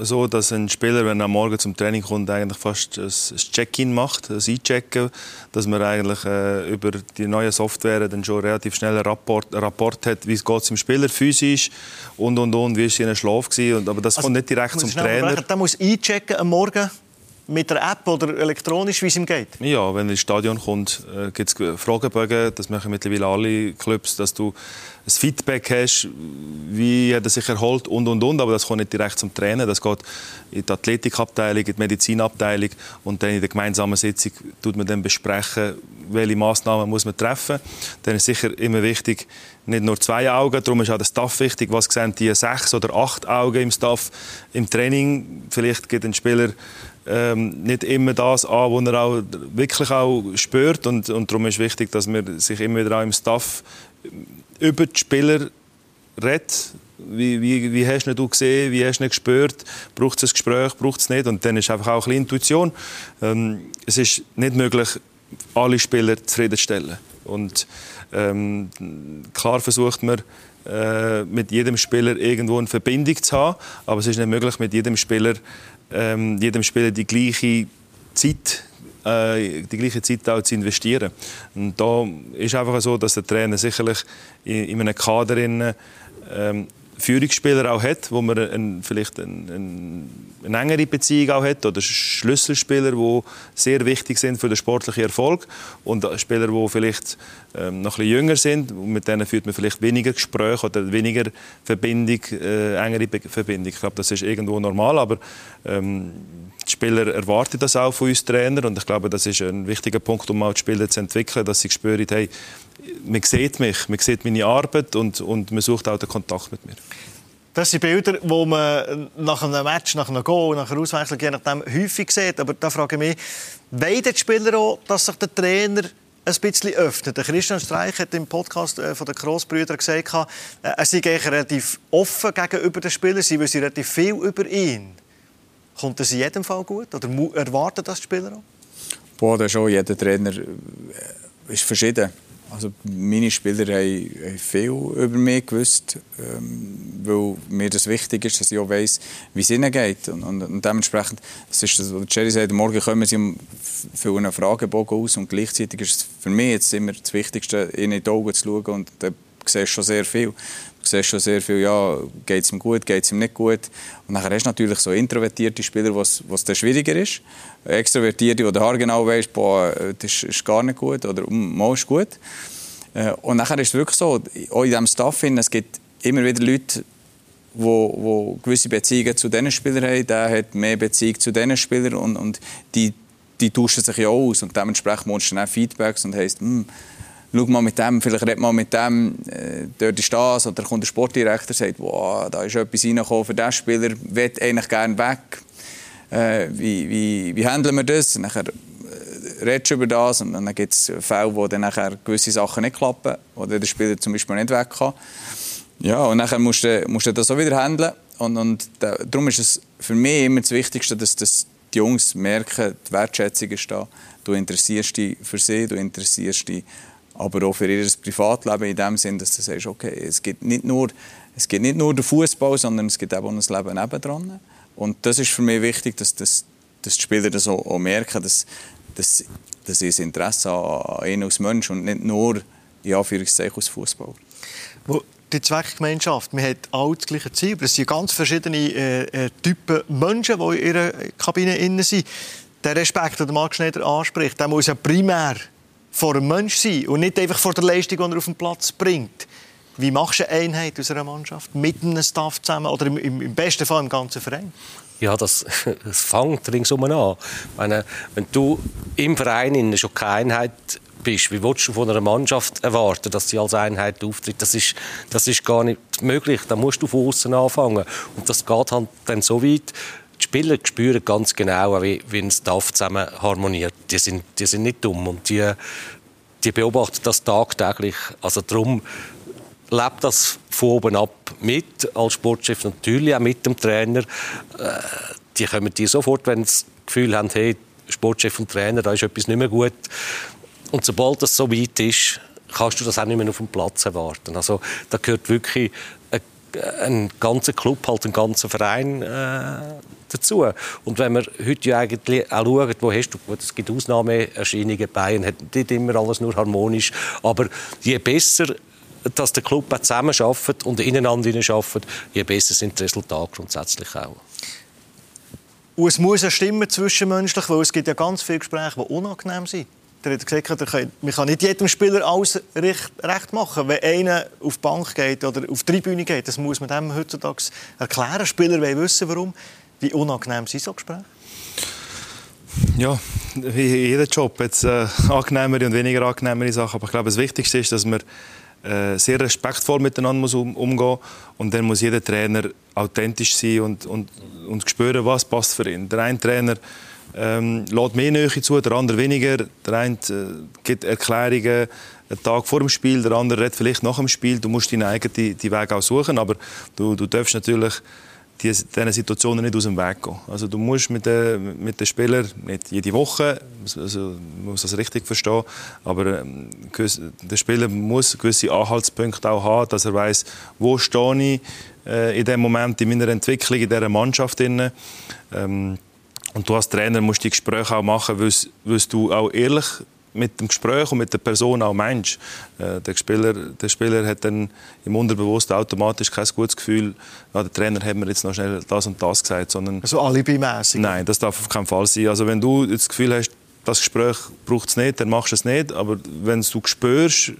so, dass ein Spieler, wenn er am Morgen zum Training kommt, eigentlich fast ein Check-in macht, ein Einchecken, dass man eigentlich äh, über die neue Software dann schon relativ schnell einen Rapport, einen Rapport hat, wie es geht dem Spieler physisch und und und, wie ist sein Schlaf gewesen. Aber das also, kommt nicht direkt zum Trainer. Der muss einchecken am Morgen mit der App oder elektronisch, wie es ihm geht? Ja, wenn er ins Stadion kommt, äh, gibt es Fragebögen. Das machen mittlerweile alle Clubs, dass du ein Feedback hast, wie hat er sich erholt und und und. Aber das kommt nicht direkt zum Trainer. Das geht in die Athletikabteilung, in die Medizinabteilung und dann in der gemeinsamen Sitzung tut man dann besprechen, welche Maßnahmen muss man treffen. Dann ist sicher immer wichtig, nicht nur zwei Augen, darum ist auch der Staff wichtig. Was sehen die sechs oder acht Augen im Staff im Training? Vielleicht gibt ein Spieler ähm, nicht immer das an, was er auch wirklich auch spürt. Und, und darum ist wichtig, dass man sich immer wieder auch im Staff über die Spieler redet. Wie, wie, wie hast du gesehen, wie hast du gespürt, braucht es ein Gespräch, braucht es nicht? Und dann ist einfach auch ein bisschen Intuition. Ähm, es ist nicht möglich, alle Spieler zufriedenzustellen. Und ähm, klar versucht man äh, mit jedem Spieler irgendwo eine Verbindung zu haben, aber es ist nicht möglich, mit jedem Spieler ähm, jedem Spieler die gleiche Zeit äh, die gleiche Zeit auch zu investieren. Und da ist einfach so, dass der Trainer sicherlich in, in einem Kader ähm, Führungsspieler auch hat, wo man ein, vielleicht ein, ein, eine engere Beziehung auch hat oder Schlüsselspieler, die sehr wichtig sind für den sportlichen Erfolg und Spieler, die vielleicht ähm, noch ein jünger sind mit denen führt man vielleicht weniger Gespräche oder weniger Verbindung, äh, engere Verbindung. Ich glaube, das ist irgendwo normal, aber ähm, die Spieler erwarten das auch von uns Trainer und ich glaube, das ist ein wichtiger Punkt, um auch die Spieler zu entwickeln, dass sie spüren, hey, man sieht mich, man sieht meine Arbeit und, und man sucht auch den Kontakt mit mir. Das sind Bilder, die man nach einem Match, nach einem Goal, nach einer Auswechslung je nachdem häufig sieht. Aber da frage ich mich, wollen die Spieler auch, dass sich der Trainer ein bisschen öffnen. Der Christian Streich hat im Podcast äh, von den Grossbrüdern gesagt, äh, er sei relativ offen gegenüber den Spielern, sie wissen relativ viel über ihn. Kommt das in jedem Fall gut? Oder erwarten das die Spieler auch? Boah, das schon. Jeder Trainer äh, ist verschieden. Also meine Spieler haben, viel über mich gewusst, ähm, weil mir das wichtig ist, dass ich auch weiss, wie es ihnen geht. Und, und, und dementsprechend, das ist das, was Jerry sagt, morgen kommen sie für einen Fragebogen aus und gleichzeitig ist es für mich jetzt immer das Wichtigste, ihnen in die Augen zu schauen und siehst schon sehr viel. Du siehst schon sehr viel, ja, geht es ihm gut, geht es ihm nicht gut. Und dann hast du natürlich so introvertierte Spieler, was dann schwieriger ist. Extrovertierte, die genau weißt, boah, das ist gar nicht gut oder mal ist gut. Äh, und nachher ist es wirklich so, auch in diesem Staff, es gibt immer wieder Leute, die, die gewisse Beziehungen zu diesen Spielern haben. Der hat mehr Beziehung zu diesen Spielern und, und die, die tauschen sich ja aus. Und dementsprechend musst du dann Feedbacks und heisst, hm, schau mal mit dem, vielleicht red mal mit dem, äh, dort ist das. Oder kommt der Sportdirektor und sagt, wow, da ist etwas reingekommen für diesen Spieler, will eigentlich gerne weg. Äh, wie, wie, wie handeln wir das? Nachher äh, redest du über das und dann gibt es Fälle, wo dann nachher gewisse Sachen nicht klappen, wo der Spieler zum Beispiel nicht weg kann. Ja, und nachher musst du, musst du das auch wieder handeln. Und, und da, darum ist es für mich immer das Wichtigste, dass, dass die Jungs merken, die Wertschätzung ist da. Du interessierst dich für sie, du interessierst dich aber auch für ihr Privatleben in dem Sinn, dass du sagst, okay, es gibt nicht nur, es gibt nicht nur den Fußball, sondern es gibt auch ein Leben nebendran. Und das ist für mich wichtig, dass, dass, dass die Spieler das auch, auch merken, dass, dass, dass ein Interesse an, ihnen als Mensch und nicht nur in Anführungszeichen als Fußballer. Die Zweckgemeinschaft, man hat alle das gleiche Ziel, aber es sind ganz verschiedene äh, äh Typen Menschen, die in ihrer Kabine sind. Der Respekt, den Marc Schneider anspricht, der muss ja primär vor einem Mensch sein und nicht einfach vor der Leistung, die er auf den Platz bringt. Wie machst du eine Einheit aus einer Mannschaft mit einem Staff zusammen oder im, im besten Fall im ganzen Verein? Ja, das, das fängt ringsum an. Meine, wenn du im Verein schon keine Einheit bist, wie willst du von einer Mannschaft erwarten, dass sie als Einheit auftritt? Das ist, das ist gar nicht möglich. Da musst du von außen anfangen. Und das geht halt dann so weit, die Spieler spüren ganz genau, wie, wie ein Staff zusammen harmoniert. Die sind, die sind nicht dumm und die, die beobachten das tagtäglich. Also darum lebt das von oben ab mit, als Sportchef natürlich auch mit dem Trainer. Äh, die kommen dir sofort, wenn sie das Gefühl haben, hey, Sportchef und Trainer, da ist etwas nicht mehr gut. Und sobald das so weit ist, kannst du das auch nicht mehr auf dem Platz erwarten. Also da gehört wirklich ein ganzer Club, halt ein ganzer Verein äh, dazu. Und wenn wir heute ja eigentlich auch schauen, wo hast du, es gibt Ausnahmeerscheinungen, Bayern hat nicht immer alles nur harmonisch, aber je besser dass der Club auch zusammen arbeitet und ineinander arbeitet, je besser sind die Resultate grundsätzlich auch. Und es muss eine Stimme zwischenmenschlich, weil es gibt ja ganz viele Gespräche, die unangenehm sind. Der hat gesagt, man kann nicht jedem Spieler alles recht, machen. Wenn einer auf die Bank geht oder auf die Tribüne geht, das muss man dem heutzutage erklären. Spieler wollen wissen, warum. Wie unangenehm sind so Gespräche? Ja, wie jeder Job hat äh, angenehmere und weniger angenehmere Sachen. Aber ich glaube, das Wichtigste ist, dass man äh, sehr respektvoll miteinander muss um, umgehen und dann muss jeder Trainer authentisch sein und, und, und spüren, was passt für ihn. Der eine Trainer ähm, lädt mehr Nähe zu, der andere weniger. Der eine äh, gibt Erklärungen einen Tag vor dem Spiel, der andere redet vielleicht nach dem Spiel. Du musst deinen eigenen die Weg auch suchen, aber du, du darfst natürlich diesen Situationen nicht aus dem Weg gehen. Also du musst mit den, mit den Spielern, nicht jede Woche, also man muss das richtig verstehen, aber ähm, der Spieler muss gewisse Anhaltspunkte auch haben, dass er weiß, wo stehe ich äh, in dem Moment in meiner Entwicklung in dieser Mannschaft. Ähm, und du als Trainer musst die Gespräche auch machen, weil du auch ehrlich mit dem Gespräch und mit der Person auch meinst. Äh, der, Spieler, der Spieler hat dann im Unterbewussten automatisch kein gutes Gefühl, ja, der Trainer hat mir jetzt noch schnell das und das gesagt. Sondern, also alibimäßig? Nein, das darf auf keinen Fall sein. Also wenn du das Gefühl hast, das Gespräch braucht es nicht, dann machst du es nicht. Aber wenn du spürst,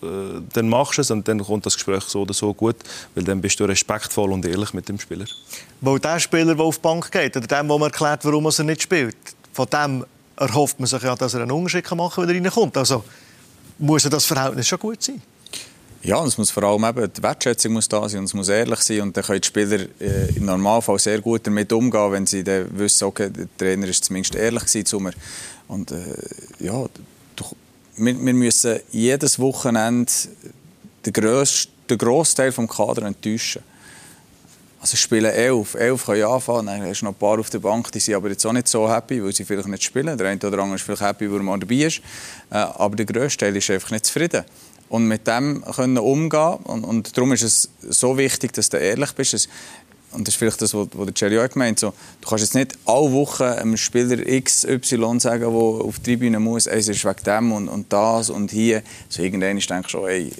dann machst du es und dann kommt das Gespräch so oder so gut, weil dann bist du respektvoll und ehrlich mit dem Spieler. Weil der Spieler, der auf die Bank geht, oder dem, der man erklärt, warum er nicht spielt, von dem erhofft man sich ja, dass er einen Unterschied machen kann, wenn er reinkommt. Also muss das Verhältnis schon gut sein. Ja, und es muss vor allem eben, die Wertschätzung muss da sein und es muss ehrlich sein und dann können die Spieler äh, im Normalfall sehr gut damit umgehen, wenn sie dann wissen, okay, der Trainer ist zumindest ehrlich zu mir. Und äh, ja, wir, wir müssen jedes Wochenende den, grössten, den Großteil des Kaders enttäuschen. Also spielen elf. Elf können anfangen, dann hast du noch ein paar auf der Bank, die sind aber jetzt auch nicht so happy, weil sie vielleicht nicht spielen. Der eine oder andere ist vielleicht happy, weil er mal dabei ist. Äh, aber der grösste Teil ist einfach nicht zufrieden. Und mit dem können umgehen und, und darum ist es so wichtig, dass du ehrlich bist. Und das ist vielleicht das, was, der Jerry auch gemeint so, Du kannst jetzt nicht alle Wochen einem Spieler XY sagen, der auf die Tribüne muss, es ist wegen dem und, und das und hier. So irgendwann denkst du schon, ey,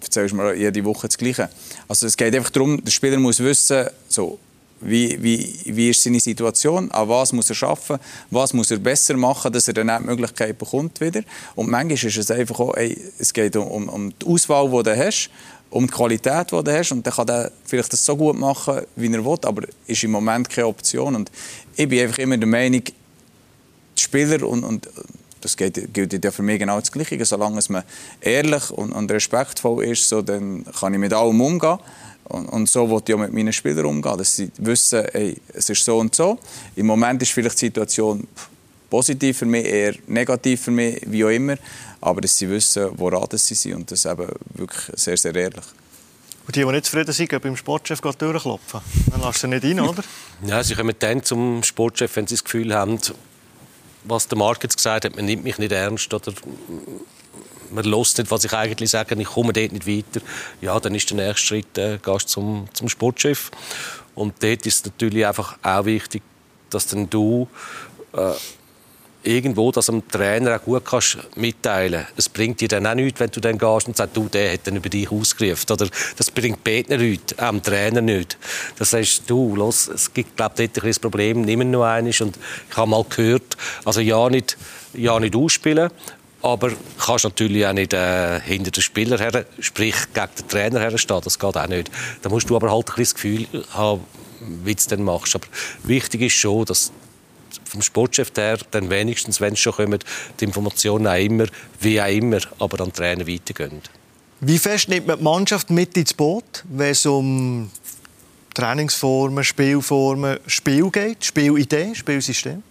erzählst mir jede Woche das Gleiche. Also es geht einfach darum, der Spieler muss wissen, so, wie, wie, wie ist seine Situation, an was muss er schaffen, was muss er besser machen, dass er dann auch die Möglichkeit bekommt wieder. Und manchmal ist es einfach auch, ey, es geht um, um die Auswahl, die du hast, um die Qualität, die du hast und dann kann er vielleicht das so gut machen, wie er will, aber ist im Moment keine Option und ich bin einfach immer der Meinung, die Spieler und, und das gilt, gilt ja für mich genau das Gleiche. Solange man ehrlich und, und respektvoll ist, so, dann kann ich mit allem umgehen. Und, und so wollte ich auch mit meinen Spielern umgehen, dass sie wissen, ey, es ist so und so. Im Moment ist vielleicht die Situation positiv für mich, eher negativ für mich, wie auch immer. Aber dass sie wissen, woran sie sind und das eben wirklich sehr, sehr ehrlich. Und die, die nicht zufrieden sind, gehen beim Sportchef durchklopfen. Dann lässt du nicht rein, oder? Ja, sie kommen dann zum Sportchef, wenn sie das Gefühl haben, was der Markt jetzt gesagt hat, man nimmt mich nicht ernst oder man lässt nicht, was ich eigentlich sage, ich komme dort nicht weiter, ja, dann ist der nächste Schritt, äh, gehst zum, zum Sportchef. Und dort ist es natürlich einfach auch wichtig, dass dann du äh, irgendwo das dem Trainer auch gut kannst mitteilen Es bringt dir dann auch nichts, wenn du dann gehst und sagst, du, der hat dann über dich ausgerufen. Oder das bringt Bettner nichts, auch dem Trainer nicht. Das heißt, du, los, es gibt, glaube ich, dort ein Problem, nimm nur eines. Und ich habe mal gehört, also ja nicht, ja nicht ausspielen, aber kannst natürlich auch nicht äh, hinter den Spieler her, sprich gegen den Trainer herstehen, das geht auch nicht. Da musst du aber halt ein das Gefühl haben, wie du es dann machst. Aber wichtig ist schon, dass vom Sportchef her dann wenigstens, wenn es schon kommen, die Informationen auch immer, wie auch immer, aber an Trainer weitergehen. Wie fest nimmt man die Mannschaft mit ins Boot, wenn es um Trainingsformen, Spielformen, Spiel geht, Spielidee, Spielsystem?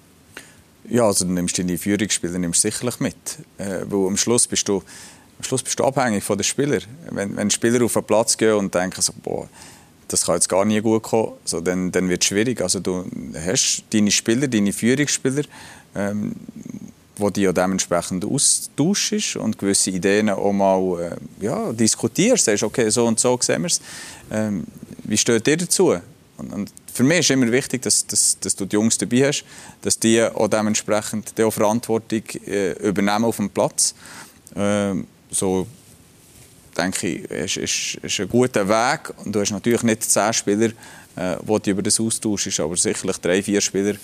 Ja, also du nimmst deine Führungsspieler nimmst sicherlich mit, äh, weil am Schluss bist du am Schluss bist du abhängig von den Spielern. Wenn, wenn Spieler auf den Platz gehen und denken so, boah, das kann jetzt gar nie gut kommen, so, dann, dann wird es schwierig. Also du hast deine Spieler, deine Führungsspieler, ähm, wo die ja dementsprechend austauschst und gewisse Ideen auch mal äh, ja, diskutierst. Sagst, okay, so und so sehen wir es. Ähm, wie steht ihr dazu? Und, und, für mich ist immer wichtig, dass, dass, dass, du die Jungs dabei hast, dass die auch dementsprechend die auch Verantwortung äh, übernehmen auf dem Platz. Ähm, so denke ich, ist, ist, ist ein guter Weg. Und du hast natürlich nicht zehn Spieler, äh, wo du über das austauschst, aber sicherlich drei, vier Spieler,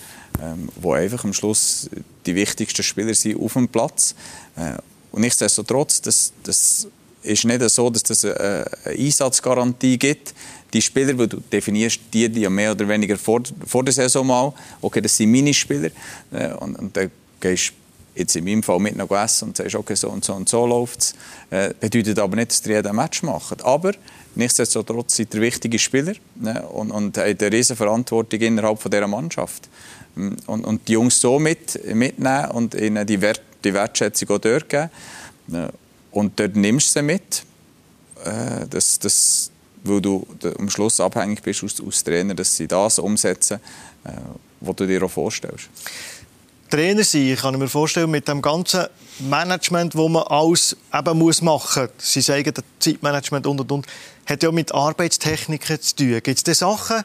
ähm, die einfach am Schluss die wichtigsten Spieler sind auf dem Platz. Äh, und nichtsdestotrotz, das, das ist nicht so, dass es eine, eine Einsatzgarantie gibt. Die Spieler, die du definierst, die, die mehr oder weniger vor, vor der Saison mal, okay, das sind meine Spieler. Äh, und, und dann gehst jetzt in meinem Fall mit noch essen und sagst, okay, so und so und so läuft es. Äh, bedeutet aber nicht, dass ihr jeden Match macht. Aber nichtsdestotrotz sind ihr wichtige Spieler ne, und, und haben eine riesige Verantwortung innerhalb von dieser Mannschaft. Mm, und, und die Jungs so mit, mitnehmen und ihnen die, Wert, die Wertschätzung auch dort geben. Ne, und dort nimmst du sie mit. Äh, das, das, weil du am Schluss abhängig bist aus, aus Trainer, dass sie das umsetzen, äh, was du dir auch vorstellst. Trainer sein, kann ich mir vorstellen, mit dem ganzen Management, das man alles eben muss machen muss, sein eigenes Zeitmanagement und und und, hat ja mit Arbeitstechniken zu tun. Gibt es Sachen,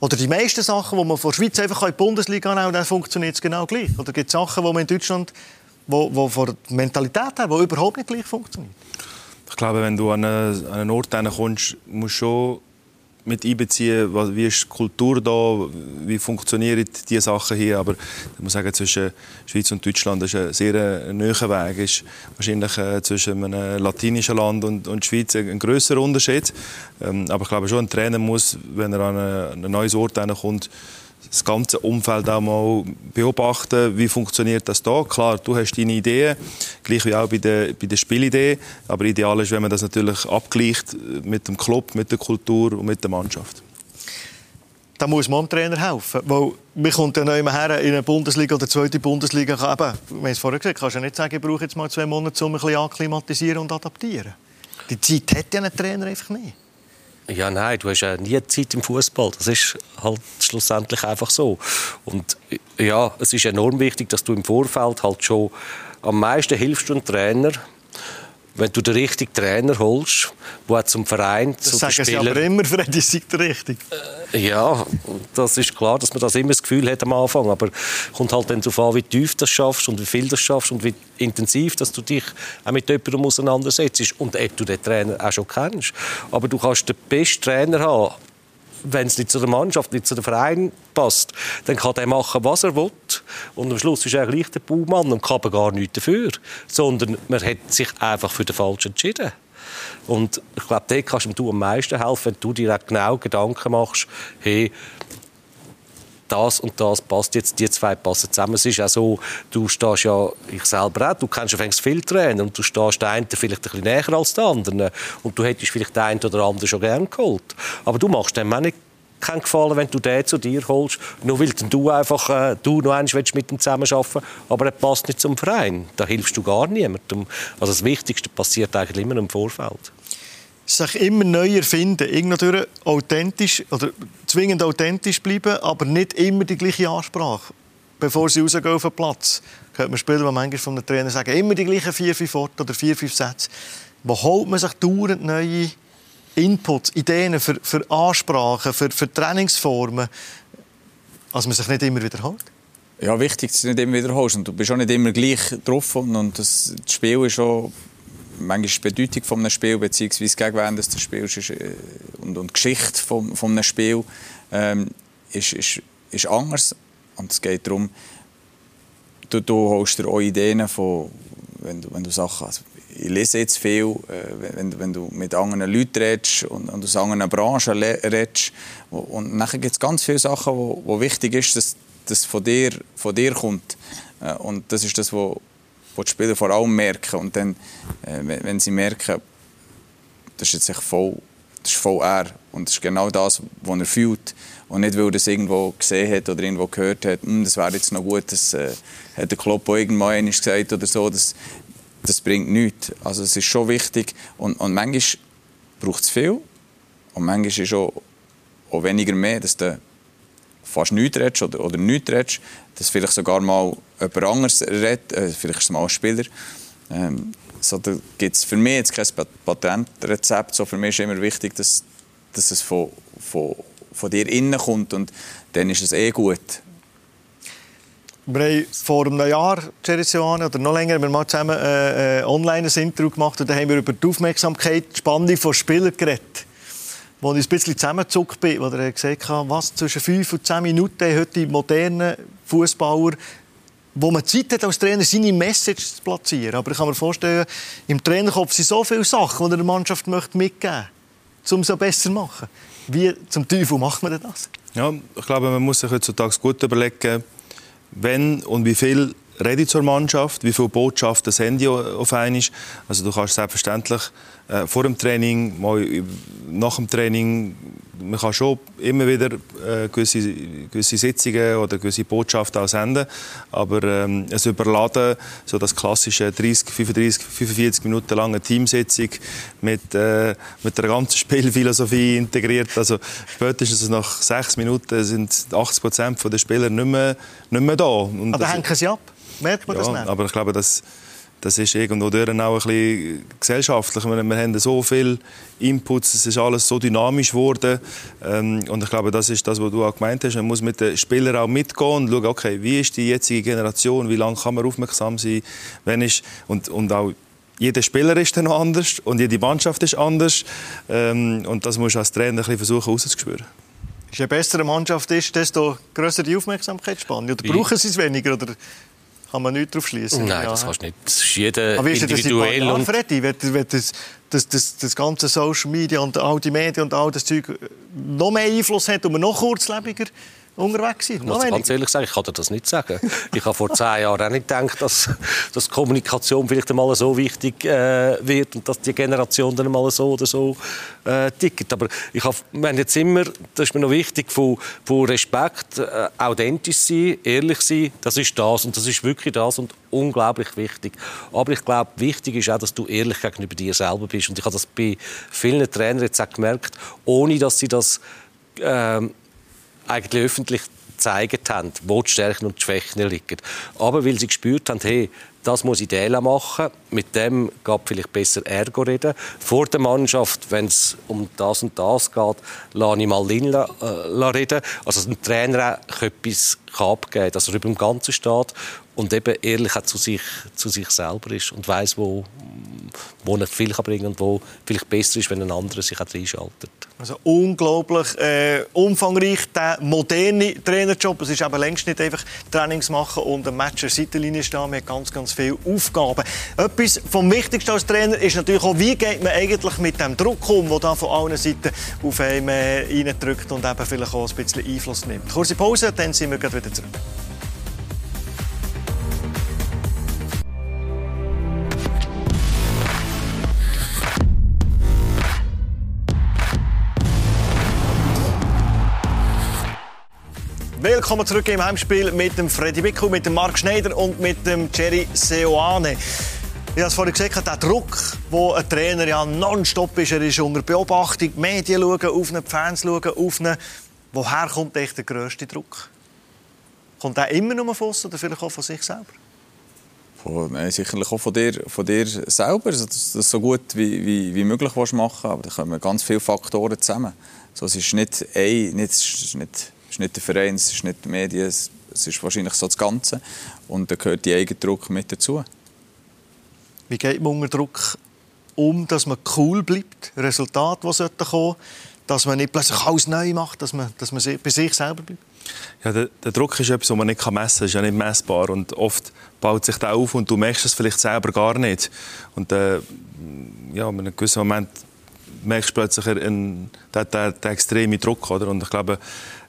oder die meisten Sachen, die man von der Schweiz einfach in die Bundesliga nehmen dann funktioniert es genau gleich? Oder gibt es Sachen, die man in Deutschland, wo, wo von der Mentalität her, die überhaupt nicht gleich funktioniert? Ich glaube, wenn du an einen, an einen Ort kommst, musst du schon mit einbeziehen, wie ist die Kultur da, wie funktionieren diese Sachen hier. Aber ich muss sagen, zwischen Schweiz und Deutschland ist ein sehr äh, naher Weg. Ist wahrscheinlich äh, zwischen einem latinischen Land und, und Schweiz ein, größerer Unterschied. Ähm, aber ich glaube schon, ein Trainer muss, wenn er an ein neues Ort kommt, das ganze Umfeld auch mal beobachten, wie funktioniert das da. Klar, du hast deine Ideen, gleich wie auch bei der, bei der Spielidee, aber ideal ist, wenn man das natürlich abgleicht mit dem Club, mit der Kultur und mit der Mannschaft. da muss man dem Trainer helfen. Weil man kommt dann immer her in eine Bundesliga oder zweite Bundesliga. Eben, wir es vorher gesagt, kannst du nicht sagen, ich brauche jetzt mal zwei Monate, um ein bisschen akklimatisieren und adaptieren. Die Zeit hat ja ein Trainer einfach nicht. Ja, nein, du hast ja nie Zeit im Fußball. Das ist halt schlussendlich einfach so. Und ja, es ist enorm wichtig, dass du im Vorfeld halt schon am meisten hilfst einem Trainer, wenn du den richtigen Trainer holst, der zum Verein, das zu sagen den sie aber immer, Freddy, sei der richtig. Ja, das ist klar, dass man das immer das Gefühl hat am Anfang, aber kommt halt dann darauf an, wie tief das schaffst und wie viel du schaffst und wie intensiv, dass du dich auch mit jemandem auseinandersetzt und ob du den Trainer auch schon kennst. Aber du kannst den besten Trainer haben, wenn es nicht zu der Mannschaft, nicht zu dem Verein passt, dann kann er machen, was er will. Und am Schluss ist er gleich der Baumann und kann gar nichts dafür. Sondern man hat sich einfach für den Falschen entschieden. Und ich glaube, dort kannst du am meisten helfen, wenn du dir genau Gedanken machst, hey, das und das passt jetzt, die zwei passen zusammen. Es ist auch so, du stehst ja, ich selber auch, du kennst ja fängst viel Trainer und du stehst der eine vielleicht ein bisschen näher als der andere und du hättest vielleicht den einen oder anderen schon gern geholt. Aber du machst dem auch nicht keinen Gefallen, wenn du den zu dir holst, nur weil du einfach äh, du noch einmal mit ihm zusammenarbeiten aber er passt nicht zum Verein. Da hilfst du gar niemandem. Also das Wichtigste passiert eigentlich immer im Vorfeld sich immer neu erfinden, irgendwie authentisch oder zwingend authentisch bleiben, aber nicht immer die gleiche Ansprache, bevor sie rausgehen auf den Platz. Hört man Spieler, die manchmal von den Trainer sagen, immer die gleichen vier, fünf Worte oder vier, fünf Sätze. Wo holt man sich dauernd neue Inputs, Ideen für, für Ansprachen, für, für Trainingsformen, als man sich nicht immer wiederholt? Ja, wichtig, dass du nicht immer wiederholst. Und du bist auch nicht immer gleich drauf. Und das, das Spiel ist auch manchmal die Bedeutung von einem Spiel beziehungsweise gegen wen das Spiel ist, äh, und, und die Geschichte von, von einem Spiel ähm, ist, ist, ist anders und es geht darum du, du holst dir auch Ideen von wenn du, wenn du Sachen also ich lese jetzt viel, äh, wenn, wenn du mit anderen Leuten redest und, und aus anderen Branchen redest. Und nachher gibt es ganz viele Sachen, wo, wo wichtig ist, dass das von dir, von dir kommt. Äh, und das ist das, was die Spieler vor allem merken. Und dann, äh, wenn sie merken, das ist jetzt voll, das ist voll er und das ist genau das, was er fühlt. Und nicht, weil er es irgendwo gesehen hat oder irgendwo gehört hat, hm, das wäre jetzt noch gut, das äh, hat der Klopp auch irgendwann einmal gesagt oder so, das, das bringt nichts. Also es ist schon wichtig und, und manchmal braucht es viel und manchmal ist auch, auch weniger mehr, dass der fast nichts redest oder, oder nichts redest, dass vielleicht sogar mal jemand anderes redet, äh, vielleicht ist es mal ein Spieler. Ähm, so, da gibt es für mich jetzt kein Patentrezept. So, für mich ist immer wichtig, dass, dass es von, von, von dir innen kommt und dann ist es eh gut. Wir haben vor einem Jahr, Jerry Sioane, oder noch länger, wir mal zusammen äh, äh, online ein Interview gemacht und da haben wir über die Aufmerksamkeit, die Spannung von Spielern geredet wo ich ein bisschen zusammengezuckt bin, wo er gesagt hat, was zwischen 5 und 10 Minuten heute modernen Fußballer, wo man Zeit hat als Trainer, seine Message zu platzieren. Aber ich kann mir vorstellen, im Trainerkopf sind so viele Sachen, die der Mannschaft mitgeben möchte, um es besser zu machen. Wie zum Teufel macht man das? Ja, ich glaube, man muss sich heutzutage gut überlegen, wenn und wie viel rede zur Mannschaft, wie viele Botschaften das Handy auf einmal. Also du kannst selbstverständlich äh, vor dem Training, mal nach dem Training, man kann schon immer wieder äh, gewisse, gewisse Sitzungen oder gewisse Botschaften auch senden, aber ähm, es überladen, so das klassische 30, 35, 45 Minuten lange Teamsitzung mit, äh, mit der ganzen Spielphilosophie integriert, also spätestens nach sechs Minuten sind 80 Prozent der Spieler nicht mehr, nicht mehr da. Und aber hängen sie ab? Merkt man ja, das nicht? aber ich glaube, das, das ist irgendwo auch ein bisschen gesellschaftlich. Wir, wir haben so viel Inputs, es ist alles so dynamisch geworden. Ähm, und ich glaube, das ist das, was du auch gemeint hast. Man muss mit den Spielern auch mitgehen und schauen, okay, wie ist die jetzige Generation, wie lange kann man aufmerksam sein, wenn ist, und, und auch jeder Spieler ist dann anders und jede Mannschaft ist anders. Ähm, und das muss du als Trainer ein bisschen versuchen rauszuspüren. Je besser eine Mannschaft ist, desto größer die Aufmerksamkeitsspanne. Oder brauchen sie es weniger? Oder kann man nicht darauf schließen. Nein, ja. das kannst du nicht. Das ist jeder Aber individuell. Und Freddy, wenn, wenn das, das, das, das, ganze Social Media und all die Medien und all das Zeug noch mehr Einfluss hat und man noch kurzlebiger unterwegs sein? Ich muss ganz ehrlich sagen, ich kann dir das nicht sagen. Ich habe vor zehn Jahren auch nicht gedacht, dass, dass Kommunikation vielleicht einmal so wichtig äh, wird und dass die Generation dann mal so oder so äh, tickt. Aber ich habe, jetzt immer, das ist mir noch wichtig, von, von Respekt, äh, authentisch sein, ehrlich sein, das ist das und das ist wirklich das und unglaublich wichtig. Aber ich glaube, wichtig ist auch, dass du ehrlich gegenüber dir selber bist. Und ich habe das bei vielen Trainern jetzt auch gemerkt, ohne dass sie das ähm, eigentlich öffentlich gezeigt haben, wo die Stärken und die Schwächen liegen. Aber weil sie gespürt haben, hey, das muss ich Dela machen. Mit dem geht vielleicht besser Ergo reden. Vor der Mannschaft, wenn es um das und das geht, lasse ich mal Lin äh, reden. Also ein Trainer auch etwas abgeben dass er über dem Ganzen steht und eben ehrlich zu sich, zu sich selber ist und weiß, wo, wo er viel kann bringen und wo vielleicht besser ist, wenn ein anderer sich auch einschaltet. Also unglaublich äh, umfangreich, der moderne Trainerjob. Es ist aber längst nicht einfach Trainings machen und ein Match an Seitenlinie stehen. Man hat ganz, ganz viele Aufgaben. Etwas vom Wichtigsten als Trainer ist natürlich auch, wie geht man eigentlich mit dem Druck um, der da von allen Seiten auf einen äh, reindrückt und eben vielleicht auch ein bisschen Einfluss nimmt. Kurze Pause, dann sind wir wieder zurück. Willkommen zurück im Heimspiel mit dem Freddy Bickel, mit dem Marc Schneider und mit dem Jerry Seoane. Ich habe es vorhin gesagt, der Druck, wo ein Trainer ja nonstop ist, er ist unter Beobachtung, die Medien schauen, auf die Fans schauen, auf ihn. Woher kommt echt der grösste Druck? Kommt der immer nur von uns oder vielleicht auch von sich selber? Von, nein, sicherlich auch von dir, von dir selber, dass du das so gut wie, wie, wie möglich machen willst. Aber da kommen ganz viele Faktoren zusammen. So, es ist nicht ein, nicht, nicht ist nicht der Verein, es ist nicht die Medien, es ist wahrscheinlich so das Ganze. Und da gehört die Eigendruck mit dazu. Wie geht man unter Druck um, dass man cool bleibt? Resultat, das sollte kommen, dass man nicht plötzlich alles neu macht, dass man, dass man bei sich selber bleibt? Ja, der, der, Druck ist etwas, was man nicht messen kann. ist ja nicht messbar. Und oft baut sich das auf und du merkst es vielleicht selber gar nicht. Und äh, ja, in einem gewissen Moment merkst du plötzlich einen, den, den, den extremen Druck. Oder? Und ich glaube,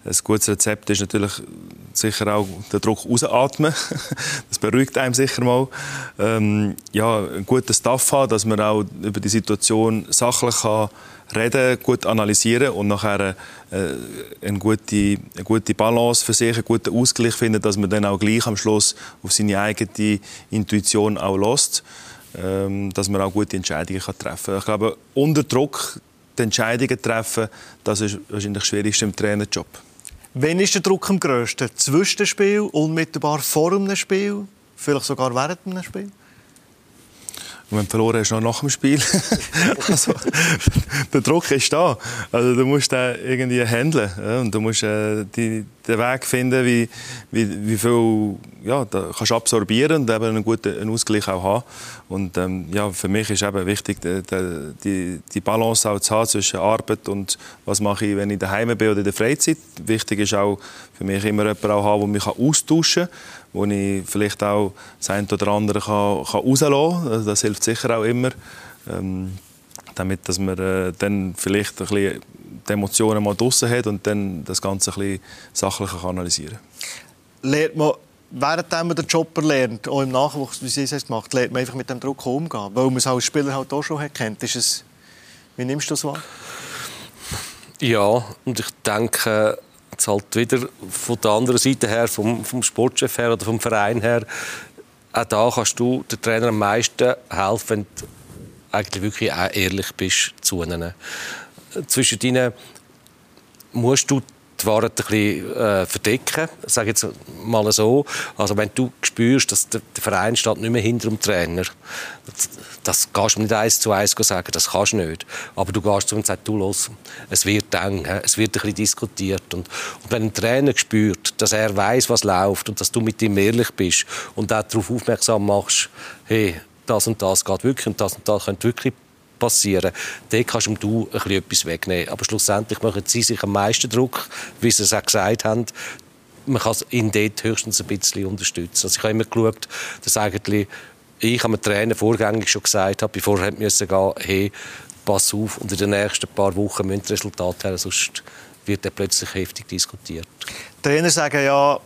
ein gutes Rezept ist natürlich sicher auch den Druck rausatmen. das beruhigt einem sicher mal. Ähm, ja, einen guten Staff haben, dass man auch über die Situation sachlich kann reden, gut analysieren und nachher äh, eine, gute, eine gute Balance für sich, einen guten Ausgleich finden, dass man dann auch gleich am Schluss auf seine eigene Intuition auch lässt, ähm, dass man auch gute Entscheidungen kann treffen kann. Ich glaube, unter Druck die Entscheidungen treffen, das ist wahrscheinlich das Schwierigste im Trainerjob. Wann ist der Druck am grössten? Zwischen dem Spiel, unmittelbar vor einem Spiel, vielleicht sogar während einem Spiel? Und wenn du verloren hast, noch nach dem Spiel. also, der Druck ist da. Also, du musst den irgendwie handeln. Ja? Und du musst äh, die, den Weg finden, wie, wie, wie viel ja, da kannst du absorbieren und eben einen guten einen Ausgleich auch haben. Und ähm, ja, für mich ist eben wichtig, die, die, die Balance auch zu haben zwischen Arbeit und was mache ich, wenn ich daheim bin oder in der Freizeit. Wichtig ist auch für mich immer jemanden auch haben, der mich austauschen kann wo ich vielleicht auch das eine oder andere kann, kann rauslassen kann. Also das hilft sicher auch immer. Ähm, damit dass man äh, dann vielleicht ein bisschen die Emotionen mal draussen hat und dann das Ganze ein bisschen sachlicher analysieren kann. Lernt man, während man den Job lernt, auch im Nachwuchs, wie Sie es gemacht lernt man einfach mit dem Druck umgehen, weil man es als Spieler halt auch schon kennt. Ist es, wie nimmst du das wahr? Ja, und ich denke, jetzt halt wieder von der anderen Seite her, vom, vom Sportchef her oder vom Verein her, auch da kannst du den Trainer am meisten helfen, wenn du eigentlich wirklich auch ehrlich bist zu ihnen. Zwischen ihnen musst du die Wahrheit ein bisschen äh, verdecken, sage jetzt mal so. Also wenn du spürst, dass der, der Verein steht nicht mehr hinter dem Trainer, das, das kannst du nicht eins zu eins sagen, das kannst du nicht. Aber du gehst zu und sagst, du los, es wird eng, es wird ein bisschen diskutiert. Und, und wenn ein Trainer spürt, dass er weiß, was läuft und dass du mit ihm ehrlich bist und auch darauf aufmerksam machst, hey, das und das geht wirklich und das und das könnte wirklich passieren. Dort kannst du bisschen etwas wegnehmen. Aber schlussendlich machen sie sich am meisten Druck, wie sie es auch gesagt haben. Man kann ihn dort höchstens ein bisschen unterstützen. Also ich habe immer geschaut, dass eigentlich ich am Trainer vorgängig schon gesagt habe, bevor er musste gehen, hey, pass auf, und in den nächsten paar Wochen müssen Resultate her, sonst wird er plötzlich heftig diskutiert. Trainer sagen ja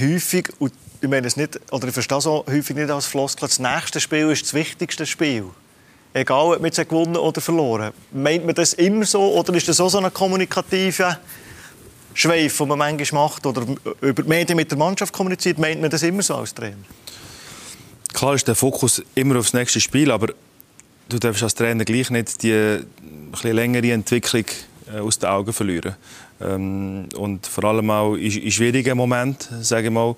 häufig, und ich meine es nicht, oder ich verstehe so häufig nicht als Floskel, das nächste Spiel ist das wichtigste Spiel. Egal, ob man jetzt gewonnen oder verloren. Meint man das immer so oder ist das auch so eine kommunikative Schweif, den man manchmal macht oder über die Medien mit der Mannschaft kommuniziert? Meint man das immer so als Trainer? Klar ist der Fokus immer aufs nächste Spiel, aber du darfst als Trainer gleich nicht die ein längere Entwicklung äh, aus den Augen verlieren. Ähm, und vor allem auch in schwierigen Momenten, sage ich mal,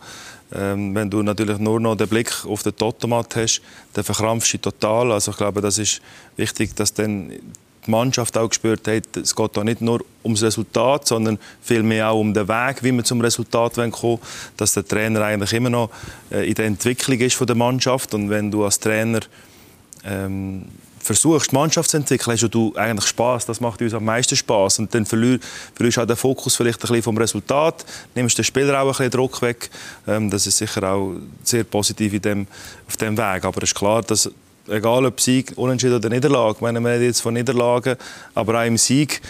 ähm, wenn du natürlich nur noch den Blick auf den Totomat hast, dann verkrampfst du total. Also ich glaube, das ist wichtig, dass dann die Mannschaft auch gespürt hat, es geht da nicht nur ums Resultat, sondern vielmehr auch um den Weg, wie wir zum Resultat kommen wollen, dass der Trainer eigentlich immer noch äh, in der Entwicklung ist von der Mannschaft und wenn du als Trainer ähm, versuchst, die Mannschaft zu entwickeln, hast du eigentlich Spaß. Das macht uns am meisten Spaß. Und dann verlierst du auch den Fokus vielleicht ein bisschen vom Resultat, nimmst den Spieler auch ein bisschen Druck weg. Ähm, das ist sicher auch sehr positiv in dem, auf dem Weg. Aber es ist klar, dass egal ob Sieg, Unentschieden oder Niederlage, wir reden jetzt von Niederlagen, aber auch im Sieg,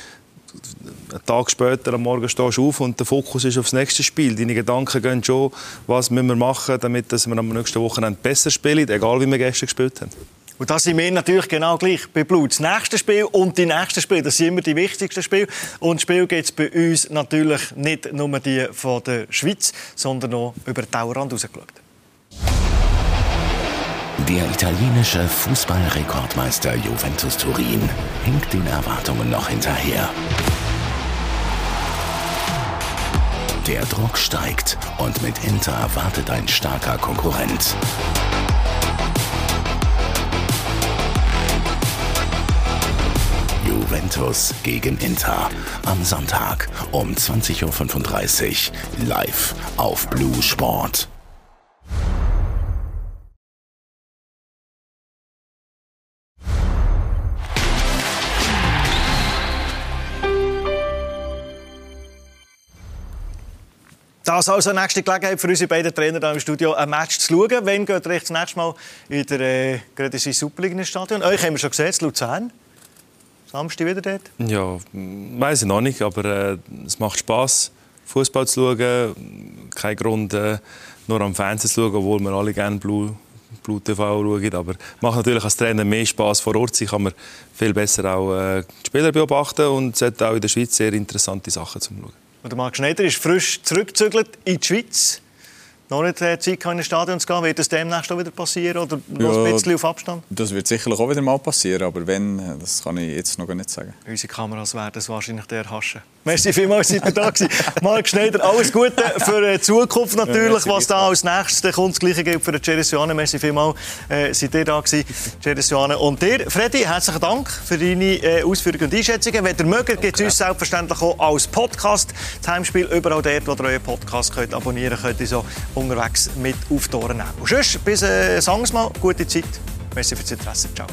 einen Tag später am Morgen stehst du auf und der Fokus ist aufs nächste Spiel. Deine Gedanken gehen schon, was müssen wir machen, damit wir am nächsten Wochenende besser spielen, egal wie wir gestern gespielt haben. Und da sind wir natürlich genau gleich bei Blut. Das nächste Spiel und die nächsten Spiele, das sind immer die wichtigsten Spiele. Und das Spiel geht bei uns natürlich nicht nur die von der Schweiz, sondern auch über den Tauerrand rausgeschaut. Der italienische Fußballrekordmeister Juventus Turin hinkt den Erwartungen noch hinterher. Der Druck steigt und mit Inter wartet ein starker Konkurrent. Juventus gegen Inter. Am Sonntag um 20.35 Uhr live auf Blue Sport. Das ist also eine nächste Gelegenheit für unsere beiden Trainer hier im Studio, ein Match zu schauen. Wann geht ihr das nächste Mal in der äh, Super Superliga-Stadion? Euch haben wir schon gesehen, Luzern. Samstag wieder dort? Ja, weiß ich noch nicht, aber äh, es macht Spaß, Fußball zu schauen. Kein Grund, äh, nur am Fernsehen zu schauen, obwohl wir alle gerne Blue, Blue TV schauen. Aber es macht natürlich als Trainer mehr Spaß vor Ort. Ich kann man viel besser auch äh, die Spieler beobachten und es hat auch in der Schweiz sehr interessante Sachen zu schauen. Und der Marc Schneider ist frisch zurückgezügelt in die Schweiz noch nicht äh, Zeit in ein Stadion zu gehen. Wird das demnächst auch wieder passieren oder noch ja, ein bisschen auf Abstand? Das wird sicherlich auch wieder mal passieren, aber wenn, äh, das kann ich jetzt noch nicht sagen. Unsere Kameras werden es wahrscheinlich der haschen. Merci vielmals, seid ihr da. Marc Schneider, alles Gute für die Zukunft natürlich, ja, was da als nächstes kommt. Das Gleiche gilt für Jerry Suane. Merci vielmals, äh, seid ihr da gewesen, Jerry Suane. Und dir, Freddy, herzlichen Dank für deine äh, Ausführungen und Einschätzungen. Wenn ihr mögt, gibt es uns selbstverständlich auch als Podcast. Das Heimspiel überall dort, wo ihr euren Podcast könnt abonnieren könnt, ihr so unterwegs mit auf die Ohren nehmen. Und sonst, bis äh, sagen wir mal, gute Zeit. Merci fürs Interesse. Ciao.